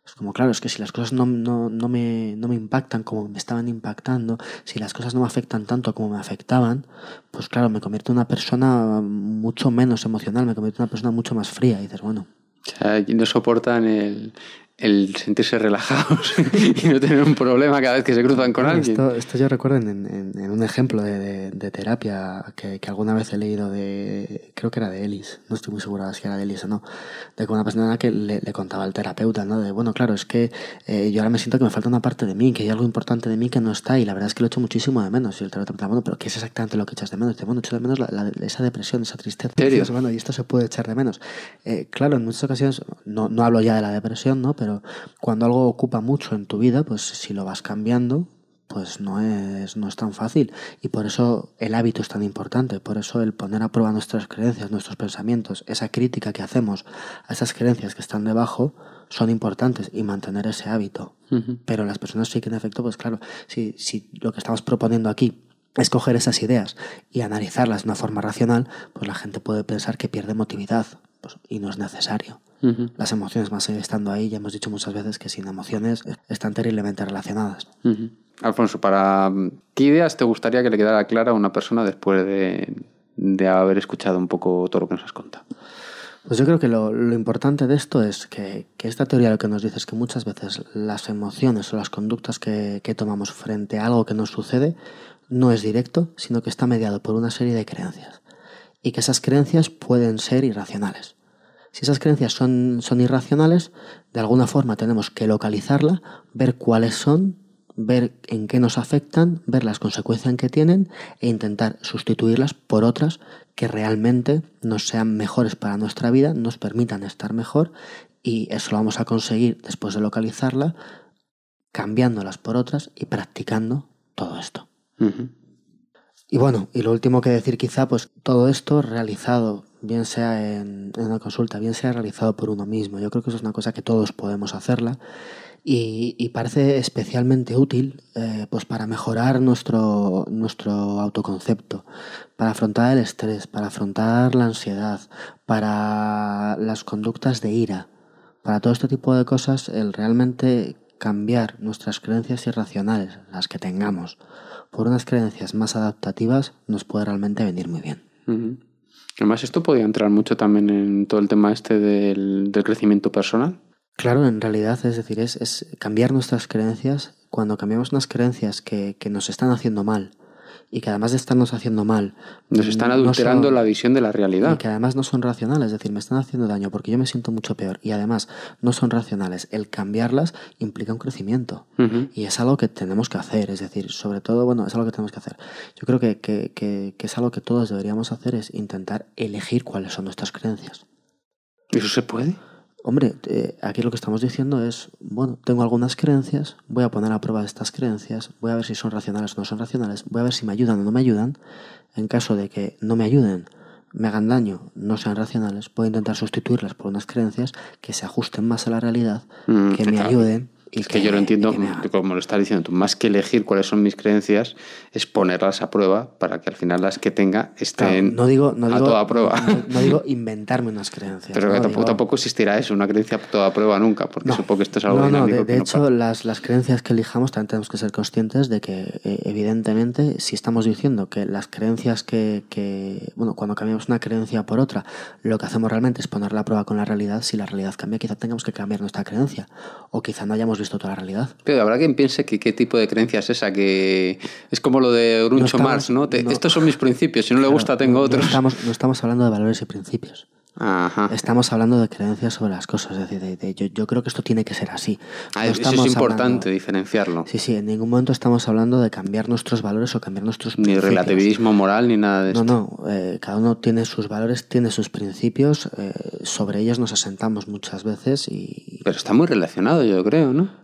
Es como, claro, es que si las cosas no, no, no, me, no me impactan como me estaban impactando, si las cosas no me afectan tanto como me afectaban, pues claro, me convierto en una persona mucho menos emocional, me convierto en una persona mucho más fría. Y dices, bueno, o sea, no soportan el, el sentirse relajados (laughs) y no tener un problema cada vez que se cruzan con alguien. Esto, esto, yo recuerdo en, en, un ejemplo de, de, terapia que, que, alguna vez he leído de, creo que era de Ellis, no estoy muy segura si era de Ellis o no, de una persona que le, le, contaba al terapeuta, ¿no? De, bueno, claro, es que eh, yo ahora me siento que me falta una parte de mí, que hay algo importante de mí que no está y la verdad es que lo echo muchísimo de menos. Y el terapeuta, bueno, pero ¿qué es exactamente lo que echas de menos? Dice, bueno, echo de menos la, esa depresión, esa tristeza. ¿Serio? Bueno, y esto se puede echar de menos. Eh, claro, en muchas ocasiones, no, no hablo ya de la depresión, ¿no? Pero cuando algo ocupa mucho en tu vida, pues si lo vas cambiando, pues no es, no es tan fácil. Y por eso el hábito es tan importante, por eso el poner a prueba nuestras creencias, nuestros pensamientos, esa crítica que hacemos a esas creencias que están debajo, son importantes y mantener ese hábito. Pero las personas sí que en efecto, pues claro, si, si lo que estamos proponiendo aquí es coger esas ideas y analizarlas de una forma racional, pues la gente puede pensar que pierde motividad pues, y no es necesario. Las emociones van a seguir estando ahí. Ya hemos dicho muchas veces que sin emociones están terriblemente relacionadas. Alfonso, ¿para qué ideas te gustaría que le quedara clara a una persona después de, de haber escuchado un poco todo lo que nos has contado? Pues yo creo que lo, lo importante de esto es que, que, esta teoría lo que nos dice es que muchas veces las emociones o las conductas que, que tomamos frente a algo que nos sucede no es directo, sino que está mediado por una serie de creencias y que esas creencias pueden ser irracionales. Si esas creencias son, son irracionales, de alguna forma tenemos que localizarla, ver cuáles son, ver en qué nos afectan, ver las consecuencias que tienen e intentar sustituirlas por otras que realmente nos sean mejores para nuestra vida, nos permitan estar mejor y eso lo vamos a conseguir después de localizarla, cambiándolas por otras y practicando todo esto. Y bueno, y lo último que decir quizá, pues todo esto realizado, bien sea en, una consulta, bien sea realizado por uno mismo. Yo creo que eso es una cosa que todos podemos hacerla y, parece especialmente útil eh, pues para mejorar nuestro, nuestro autoconcepto, para afrontar el estrés, para afrontar la ansiedad, para las conductas de ira, para todo este tipo de cosas, el realmente cambiar nuestras creencias irracionales, las que tengamos, por unas creencias más adaptativas, nos puede realmente venir muy bien. Además, esto podría entrar mucho también en todo el tema este del, del crecimiento personal. Claro, en realidad, es decir, es, es, cambiar nuestras creencias. Cuando cambiamos unas creencias que, que nos están haciendo mal, y que además de estarnos haciendo mal. Nos están adulterando la visión de la realidad. Y que además no son racionales, es decir, me están haciendo daño porque yo me siento mucho peor y además no son racionales. El cambiarlas implica un crecimiento y es algo que tenemos que hacer, es decir, sobre todo, bueno, es algo que tenemos que hacer. Yo creo que, que, que, que es algo que todos deberíamos hacer, es intentar elegir cuáles son nuestras creencias. ¿Eso se puede? Hombre, eh, aquí lo que estamos diciendo es, bueno, tengo algunas creencias, voy a poner a prueba estas creencias, voy a ver si son racionales o no son racionales, voy a ver si me ayudan o no me ayudan. En caso de que no me ayuden, me hagan daño, no sean racionales, puedo intentar sustituirlas por unas creencias que se ajusten más a la realidad, mm, que me ayuden es que, yo lo entiendo, como lo estás diciendo tú, más que elegir cuáles son mis creencias, es ponerlas a prueba para que al final las que tenga estén no digo, no a toda prueba. No, digo (laughs) inventarme unas creencias. Pero tampoco, tampoco, existirá eso, una creencia a toda prueba nunca, porque supongo que esto es algo dinámico. No, de, hecho, las, las, creencias que elijamos también tenemos que ser conscientes de que, eh, evidentemente, si estamos diciendo que las creencias que, que, bueno, cuando cambiamos una creencia por otra, lo que hacemos realmente es ponerla a prueba con la realidad, si la realidad cambia, quizá tengamos que cambiar nuestra creencia, o quizá no hayamos visto toda la realidad. Pero habrá quien piense que qué tipo de creencia es esa, que es como lo de Gruncho no Marx, ¿no? Estos son mis (laughs) principios, si no le gusta tengo otros. Estamos, no estamos hablando de valores y principios. Estamos hablando de creencias sobre las cosas. Es decir, yo, yo, creo que esto tiene que ser así. Ah, eso es importante diferenciarlo. Sí, sí, en ningún momento estamos hablando de cambiar nuestros valores o cambiar nuestros ni principios. Ni relativismo moral ni nada de no, esto. No, no. Eh, cada uno tiene sus valores, tiene sus principios. Eh, sobre ellos nos asentamos muchas veces y. Pero está muy relacionado, yo creo, ¿no?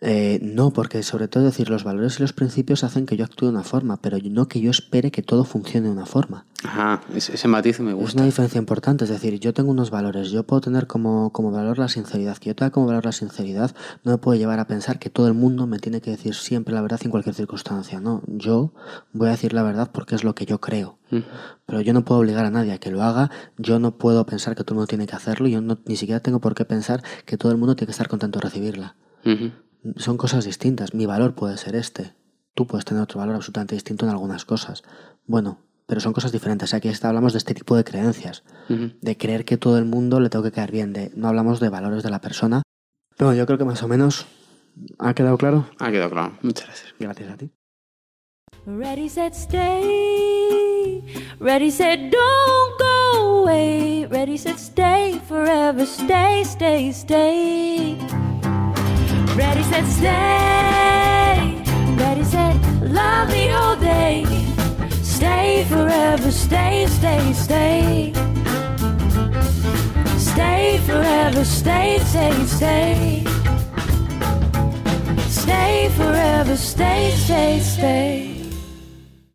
Eh, no, porque sobre todo decir los valores y los principios hacen que yo actúe de una forma, pero no que yo espere que todo funcione de una forma. Ajá, ese, matiz me gusta. Es una diferencia importante, es decir, yo tengo unos valores, yo puedo tener como, como valor la sinceridad, que yo tenga como valor la sinceridad no me puede llevar a pensar que todo el mundo me tiene que decir siempre la verdad en cualquier circunstancia, no, yo voy a decir la verdad porque es lo que yo creo, pero yo no puedo obligar a nadie a que lo haga, yo no puedo pensar que todo el mundo tiene que hacerlo, yo no, ni siquiera tengo por qué pensar que todo el mundo tiene que estar contento de recibirla son cosas distintas. Mi valor puede ser este. Tú puedes tener otro valor absolutamente distinto en algunas cosas. Bueno, pero son cosas diferentes. Aquí está, hablamos de este tipo de creencias, de creer que todo el mundo le tengo que caer bien, de no hablamos de valores de la persona. Pero yo creo que más o menos ha quedado claro. Ha quedado claro. Muchas gracias. Gracias a ti. Ready, set, stay. Ready, set, don't go away. Ready, set, stay forever. Stay, stay, stay. Ready, set, stay. Ready, set, love me all day. Stay forever, stay, stay, stay. Stay forever, stay, stay, stay. Stay forever, stay, stay, stay.